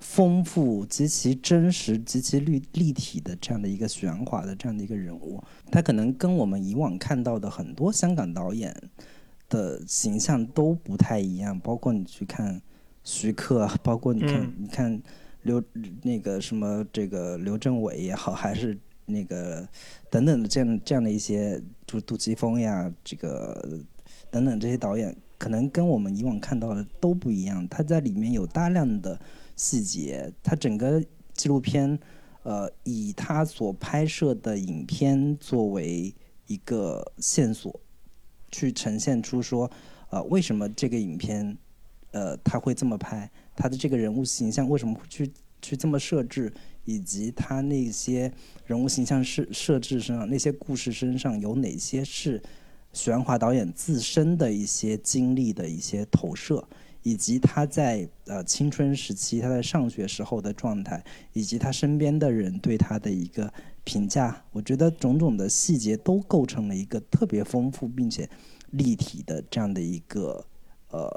S2: 丰富、极其真实、极其立立体的这样的一个许鞍华的这样的一个人物，他可能跟我们以往看到的很多香港导演的形象都不太一样。包括你去看徐克，包括你看你看刘那个什么这个刘镇伟也好，还是那个等等的这样这样的一些，就杜琪峰呀，这个等等这些导演，可能跟我们以往看到的都不一样。他在里面有大量的细节，他整个纪录片，呃，以他所拍摄的影片作为一个线索，去呈现出说，呃，为什么这个影片，呃，他会这么拍，他的这个人物形象为什么会去去这么设置。以及他那些人物形象设设置身上，那些故事身上有哪些是许鞍华导演自身的一些经历的一些投射，以及他在呃青春时期他在上学时候的状态，以及他身边的人对他的一个评价，我觉得种种的细节都构成了一个特别丰富并且立体的这样的一个呃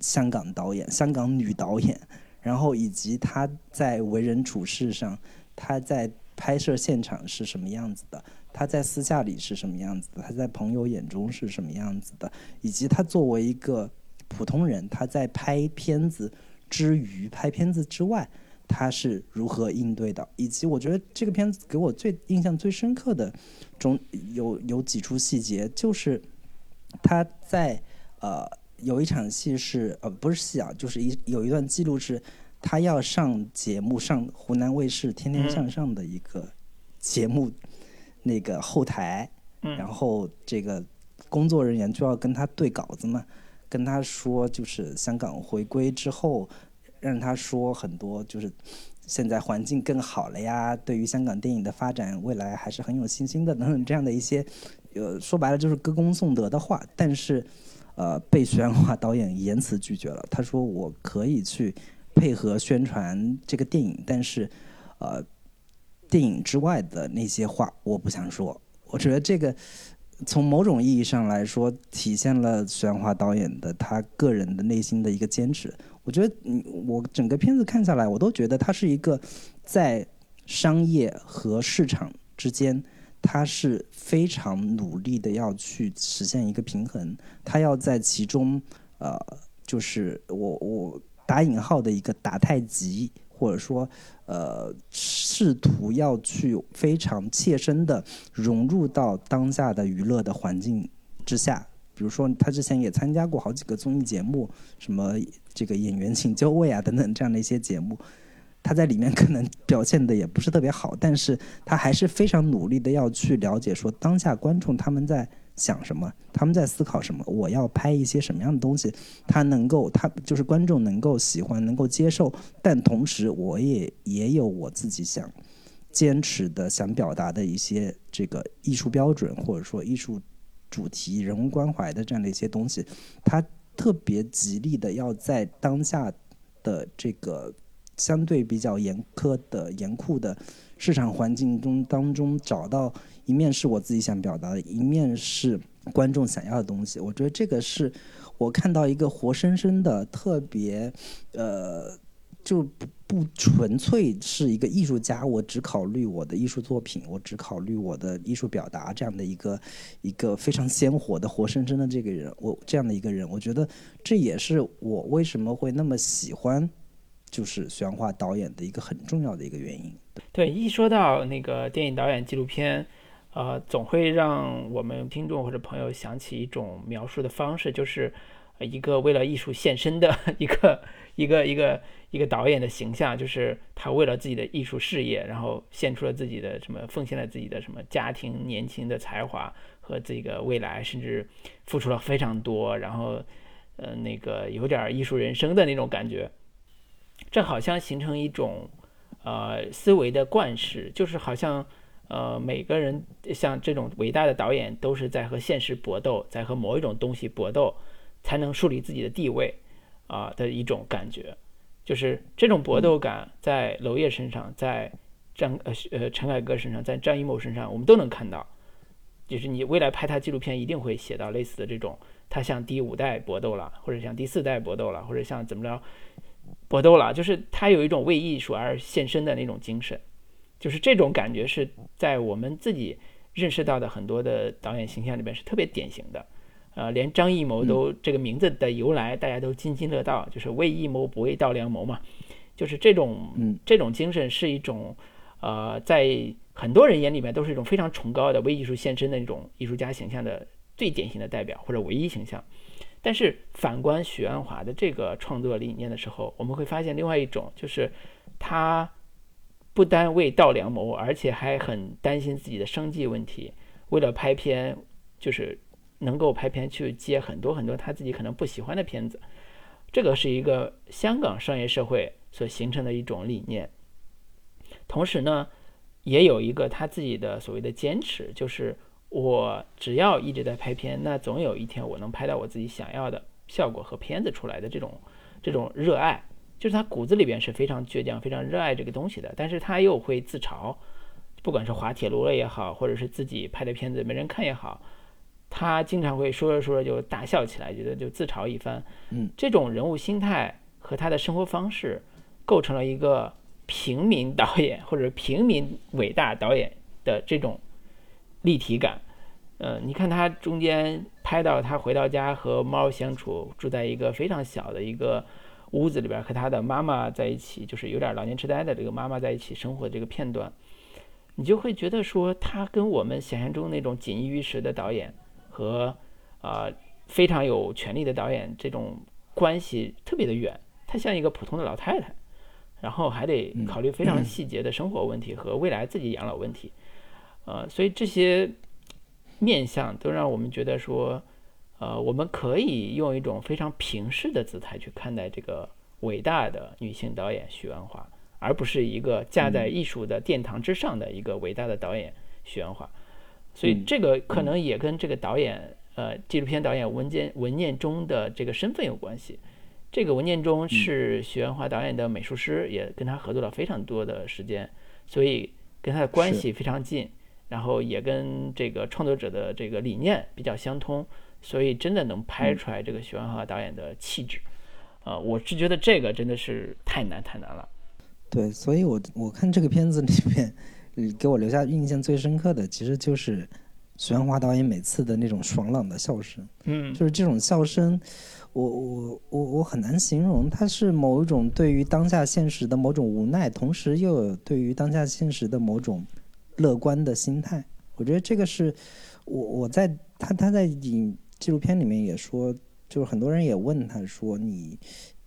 S2: 香港导演，香港女导演。然后以及他在为人处事上，他在拍摄现场是什么样子的，他在私下里是什么样子的，他在朋友眼中是什么样子的，以及他作为一个普通人，他在拍片子之余、拍片子之外，他是如何应对的，以及我觉得这个片子给我最印象最深刻的中有有几处细节，就是他在呃。有一场戏是呃不是戏啊，就是一有一段记录是，他要上节目上湖南卫视《天天向上》的一个节目，那个后台，然后这个工作人员就要跟他对稿子嘛，跟他说就是香港回归之后，让他说很多就是现在环境更好了呀，对于香港电影的发展未来还是很有信心的等等这样的一些，呃说白了就是歌功颂德的话，但是。呃，被徐安华导演严词拒绝了。他说：“我可以去配合宣传这个电影，但是，呃，电影之外的那些话我不想说。”我觉得这个从某种意义上来说，体现了徐安华导演的他个人的内心的一个坚持。我觉得，嗯，我整个片子看下来，我都觉得他是一个在商业和市场之间。他是非常努力的要去实现一个平衡，他要在其中，呃，就是我我打引号的一个打太极，或者说，呃，试图要去非常切身的融入到当下的娱乐的环境之下。比如说，他之前也参加过好几个综艺节目，什么这个演员请就位啊等等这样的一些节目。他在里面可能表现的也不是特别好，但是他还是非常努力的要去了解说当下观众他们在想什么，他们在思考什么，我要拍一些什么样的东西，他能够他就是观众能够喜欢能够接受，但同时我也也有我自己想坚持的想表达的一些这个艺术标准或者说艺术主题人物关怀的这样的一些东西，他特别极力的要在当下的这个。相对比较严苛的、严酷的市场环境中当中，找到一面是我自己想表达的，一面是观众想要的东西。我觉得这个是我看到一个活生生的、特别呃，就不不纯粹是一个艺术家，我只考虑我的艺术作品，我只考虑我的艺术表达这样的一个一个非常鲜活的、活生生的这个人。我这样的一个人，我觉得这也是我为什么会那么喜欢。就是徐阳华导演的一个很重要的一个原因。
S1: 对，一说到那个电影导演纪录片，呃，总会让我们听众或者朋友想起一种描述的方式，就是一个为了艺术献身的 一个一个一个一个导演的形象，就是他为了自己的艺术事业，然后献出了自己的什么，奉献了自己的什么家庭、年轻的才华和这个未来，甚至付出了非常多，然后呃，那个有点艺术人生的那种感觉。这好像形成一种，呃，思维的惯式，就是好像，呃，每个人像这种伟大的导演，都是在和现实搏斗，在和某一种东西搏斗，才能树立自己的地位，啊的一种感觉，就是这种搏斗感，在娄烨身上，在张呃呃陈凯歌身上，在张艺谋身上，我们都能看到，就是你未来拍他纪录片，一定会写到类似的这种，他向第五代搏斗了，或者向第四代搏斗了，或者像怎么着。搏斗了，就是他有一种为艺术而献身的那种精神，就是这种感觉是在我们自己认识到的很多的导演形象里边是特别典型的，呃，连张艺谋都这个名字的由来大家都津津乐道，就是为艺谋不为道良谋嘛，就是这种这种精神是一种呃，在很多人眼里面都是一种非常崇高的为艺术献身的一种艺术家形象的最典型的代表或者唯一形象。但是反观许鞍华的这个创作理念的时候，我们会发现另外一种，就是他不单为道良谋，而且还很担心自己的生计问题。为了拍片，就是能够拍片去接很多很多他自己可能不喜欢的片子。这个是一个香港商业社会所形成的一种理念。同时呢，也有一个他自己的所谓的坚持，就是。我只要一直在拍片，那总有一天我能拍到我自己想要的效果和片子出来的这种这种热爱，就是他骨子里边是非常倔强、非常热爱这个东西的。但是他又会自嘲，不管是滑铁卢了也好，或者是自己拍的片子没人看也好，他经常会说着说着就大笑起来，觉得就自嘲一番。
S2: 嗯，
S1: 这种人物心态和他的生活方式，构成了一个平民导演或者平民伟大导演的这种立体感。呃，你看他中间拍到他回到家和猫相处，住在一个非常小的一个屋子里边，和他的妈妈在一起，就是有点老年痴呆的这个妈妈在一起生活的这个片段，你就会觉得说，他跟我们想象中那种锦衣玉食的导演和啊非常有权力的导演这种关系特别的远。他像一个普通的老太太，然后还得考虑非常细节的生活问题和未来自己养老问题，呃，所以这些。面相都让我们觉得说，呃，我们可以用一种非常平视的姿态去看待这个伟大的女性导演许鞍华，而不是一个架在艺术的殿堂之上的一个伟大的导演许鞍华。所以这个可能也跟这个导演，呃，纪录片导演文件文念中的这个身份有关系。这个文念中是许鞍华导演的美术师，也跟他合作了非常多的时间，所以跟他的关系非常近。然后也跟这个创作者的这个理念比较相通，所以真的能拍出来这个许鞍华导演的气质，啊，我是觉得这个真的是太难太难了。
S2: 对，所以我我看这个片子里面，给我留下印象最深刻的，其实就是许鞍华导演每次的那种爽朗的笑声。
S1: 嗯，
S2: 就是这种笑声，我我我我很难形容，它是某一种对于当下现实的某种无奈，同时又有对于当下现实的某种。乐观的心态，我觉得这个是我我在他他在影纪录片里面也说，就是很多人也问他说：“你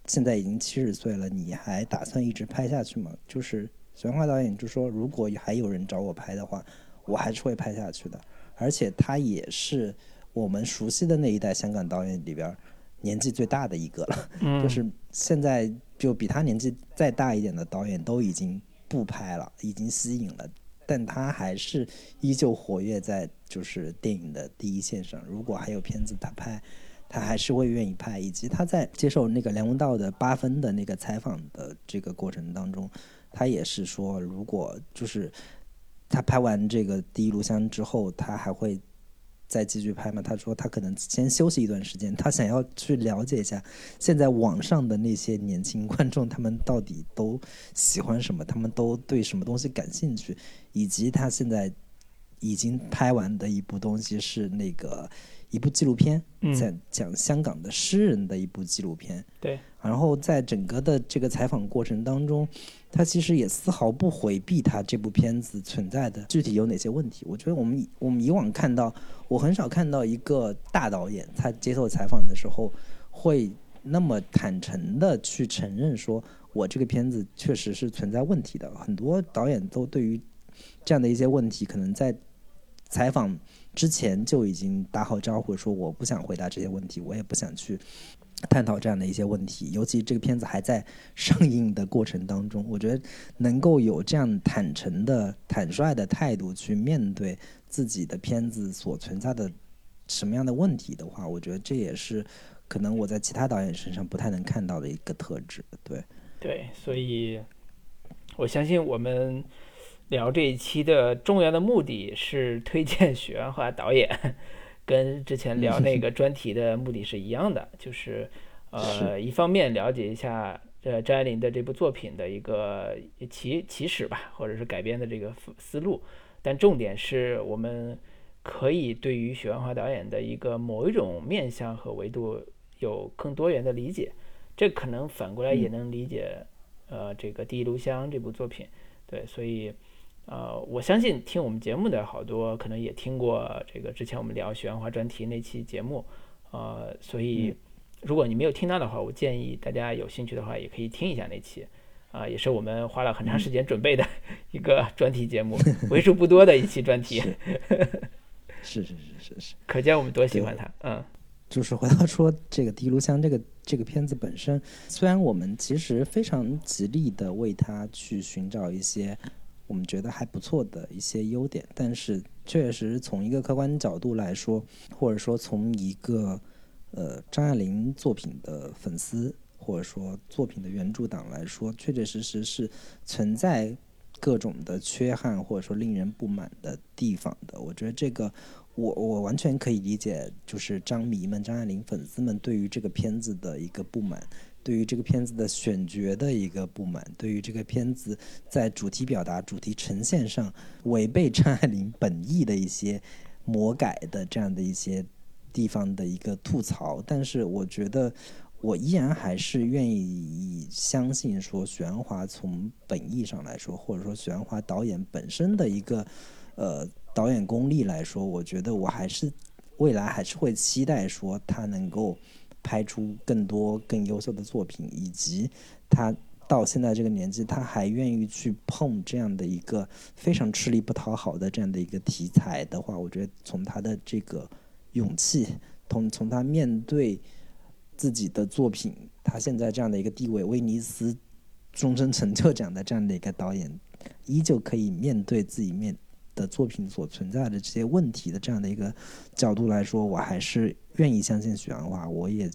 S2: 现在已经七十岁了，你还打算一直拍下去吗？”就是玄华导演就说：“如果还有人找我拍的话，我还是会拍下去的。”而且他也是我们熟悉的那一代香港导演里边年纪最大的一个了。
S1: 嗯，
S2: 就是现在就比他年纪再大一点的导演都已经不拍了，已经息影了。但他还是依旧活跃在就是电影的第一线上。如果还有片子他拍，他还是会愿意拍。以及他在接受那个梁文道的八分的那个采访的这个过程当中，他也是说，如果就是他拍完这个第一炉香之后，他还会。再继续拍嘛？他说他可能先休息一段时间，他想要去了解一下现在网上的那些年轻观众，他们到底都喜欢什么，他们都对什么东西感兴趣，以及他现在已经拍完的一部东西是那个一部纪录片，在讲香港的诗人的一部纪录片。
S1: 对，
S2: 然后在整个的这个采访过程当中。他其实也丝毫不回避他这部片子存在的具体有哪些问题。我觉得我们我们以往看到，我很少看到一个大导演他接受采访的时候会那么坦诚的去承认说，我这个片子确实是存在问题的。很多导演都对于这样的一些问题，可能在采访之前就已经打好招呼，说我不想回答这些问题，我也不想去。探讨这样的一些问题，尤其这个片子还在上映的过程当中，我觉得能够有这样坦诚的、坦率的态度去面对自己的片子所存在的什么样的问题的话，我觉得这也是可能我在其他导演身上不太能看到的一个特质。对，
S1: 对，所以我相信我们聊这一期的重要的目的是推荐许鞍华导演。跟之前聊那个专题的目的是一样的，就是呃，一方面了解一下呃张爱玲的这部作品的一个起起始吧，或者是改编的这个思路，但重点是我们可以对于许鞍华导演的一个某一种面向和维度有更多元的理解，这可能反过来也能理解呃这个《第一炉香》这部作品，对，所以呃，我相信听我们节目的好多可能也听过这个之前我们聊许鞍华专题那期节目，呃，所以如果你没有听到的话，我建议大家有兴趣的话也可以听一下那期，啊、也是我们花了很长时间准备的 一个专题节目，为数不多的一期专题，
S2: 是。是是是是，
S1: 可见我们多喜欢它。嗯。
S2: 就是回到说这个《第一炉香》这个这个片子本身，虽然我们其实非常极力的为它去寻找一些我们觉得还不错的一些优点，但是确实从一个客观角度来说，或者说从一个呃张爱玲作品的粉丝，或者说作品的原著党来说，确确实实是存在各种的缺憾，或者说令人不满的地方的。我觉得这个我我完全可以理解，就是张迷们、张爱玲粉丝们对于这个片子的一个不满，对于这个片子的选角的一个不满，对于这个片子在主题表达、主题呈现上违背张爱玲本意的一些魔改的这样的一些地方的一个吐槽。但是我觉得。我依然还是愿意相信说，许鞍华从本意上来说，或者说许鞍华导演本身的一个呃导演功力来说，我觉得我还是未来还是会期待说他能够拍出更多更优秀的作品，以及他到现在这个年纪，他还愿意去碰这样的一个非常吃力不讨好的这样的一个题材的话，我觉得从他的这个勇气，从从他面对。自己的作品，他现在这样的一个地位，威尼斯终身成就奖的这样的一个导演，依旧可以面对自己面的作品所存在的这些问题的这样的一个角度来说，我还是愿意相信许鞍华，我也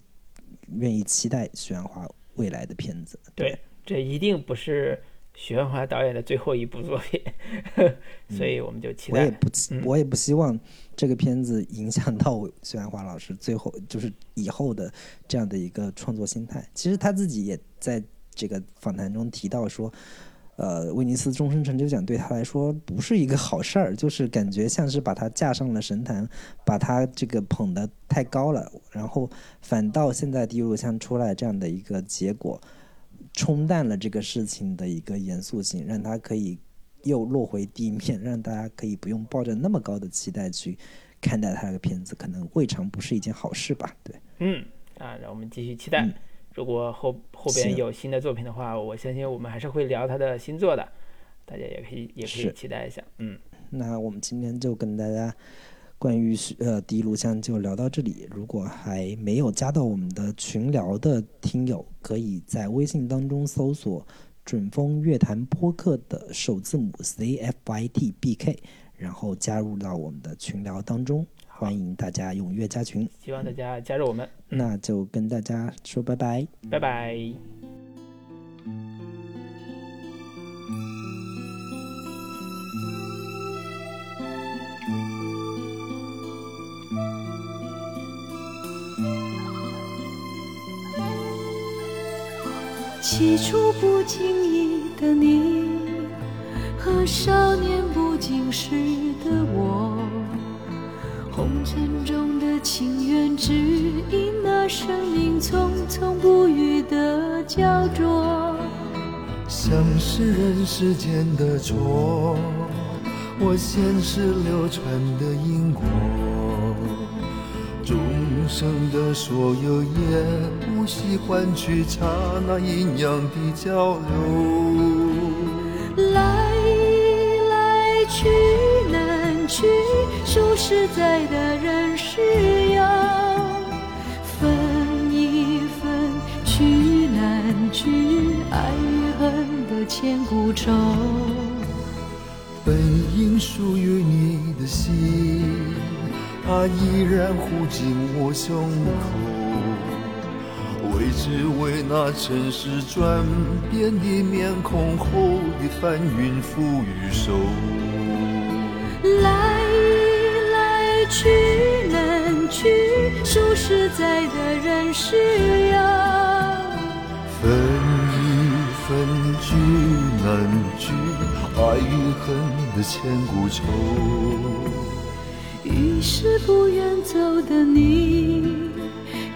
S2: 愿意期待许鞍华未来的片子。
S1: 对，这一定不是许鞍华导演的最后一部作品，所以我们就期待。
S2: 我也不期，我也不希望这个片子影响到许鞍华老师最后就是以后的这样的一个创作心态。其实他自己也在这个访谈中提到说，呃，威尼斯终身成就奖对他来说不是一个好事儿，就是感觉像是把他架上了神坛，把他这个捧得太高了，然后反倒现在第一炉香出来这样的一个结果。冲淡了这个事情的一个严肃性，让他可以又落回地面，让大家可以不用抱着那么高的期待去看待他的片子，可能未尝不是一件好事吧？对，
S1: 嗯，啊，让我们继续期待。
S2: 嗯
S1: 如果后后边有新的作品的话，我相信我们还是会聊他的新作的，大家也可以也可以期待一下。嗯，
S2: 那我们今天就跟大家关于呃第一炉香就聊到这里。如果还没有加到我们的群聊的听友，可以在微信当中搜索“准风乐坛播客”的首字母 C F Y T B K，然后加入到我们的群聊当中。欢迎大家踊跃加群。
S1: 希望大家加入我们，
S2: 那就跟大家说拜拜。
S1: 拜拜。
S3: 起初不经意的你，和少年不经事的我，红尘中的情缘，只因那生命匆匆不语的焦灼。
S4: 像是人世间的错，我前世流传的因果，众生的所有也不惜换取刹那阴阳的交流。
S3: 实在的人是要分一分，去难去，爱与恨的千古愁。
S4: 本应属于你的心，它依然护紧我胸口。为只为那尘世转变的面孔后的翻云覆雨手。
S3: 去难去，说实在的人是要
S4: 分一分聚难聚，爱与恨的千古愁。
S3: 于是不愿走的你，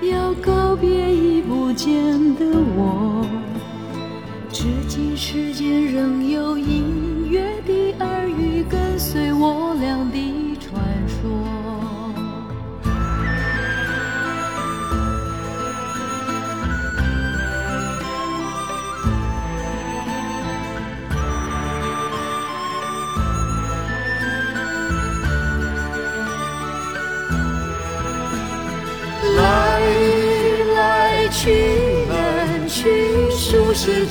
S3: 要告别已不见的我。至今世间仍有隐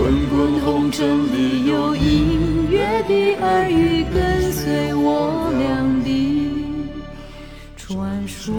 S3: 滚滚红尘里有隐约的耳语跟随我俩的传说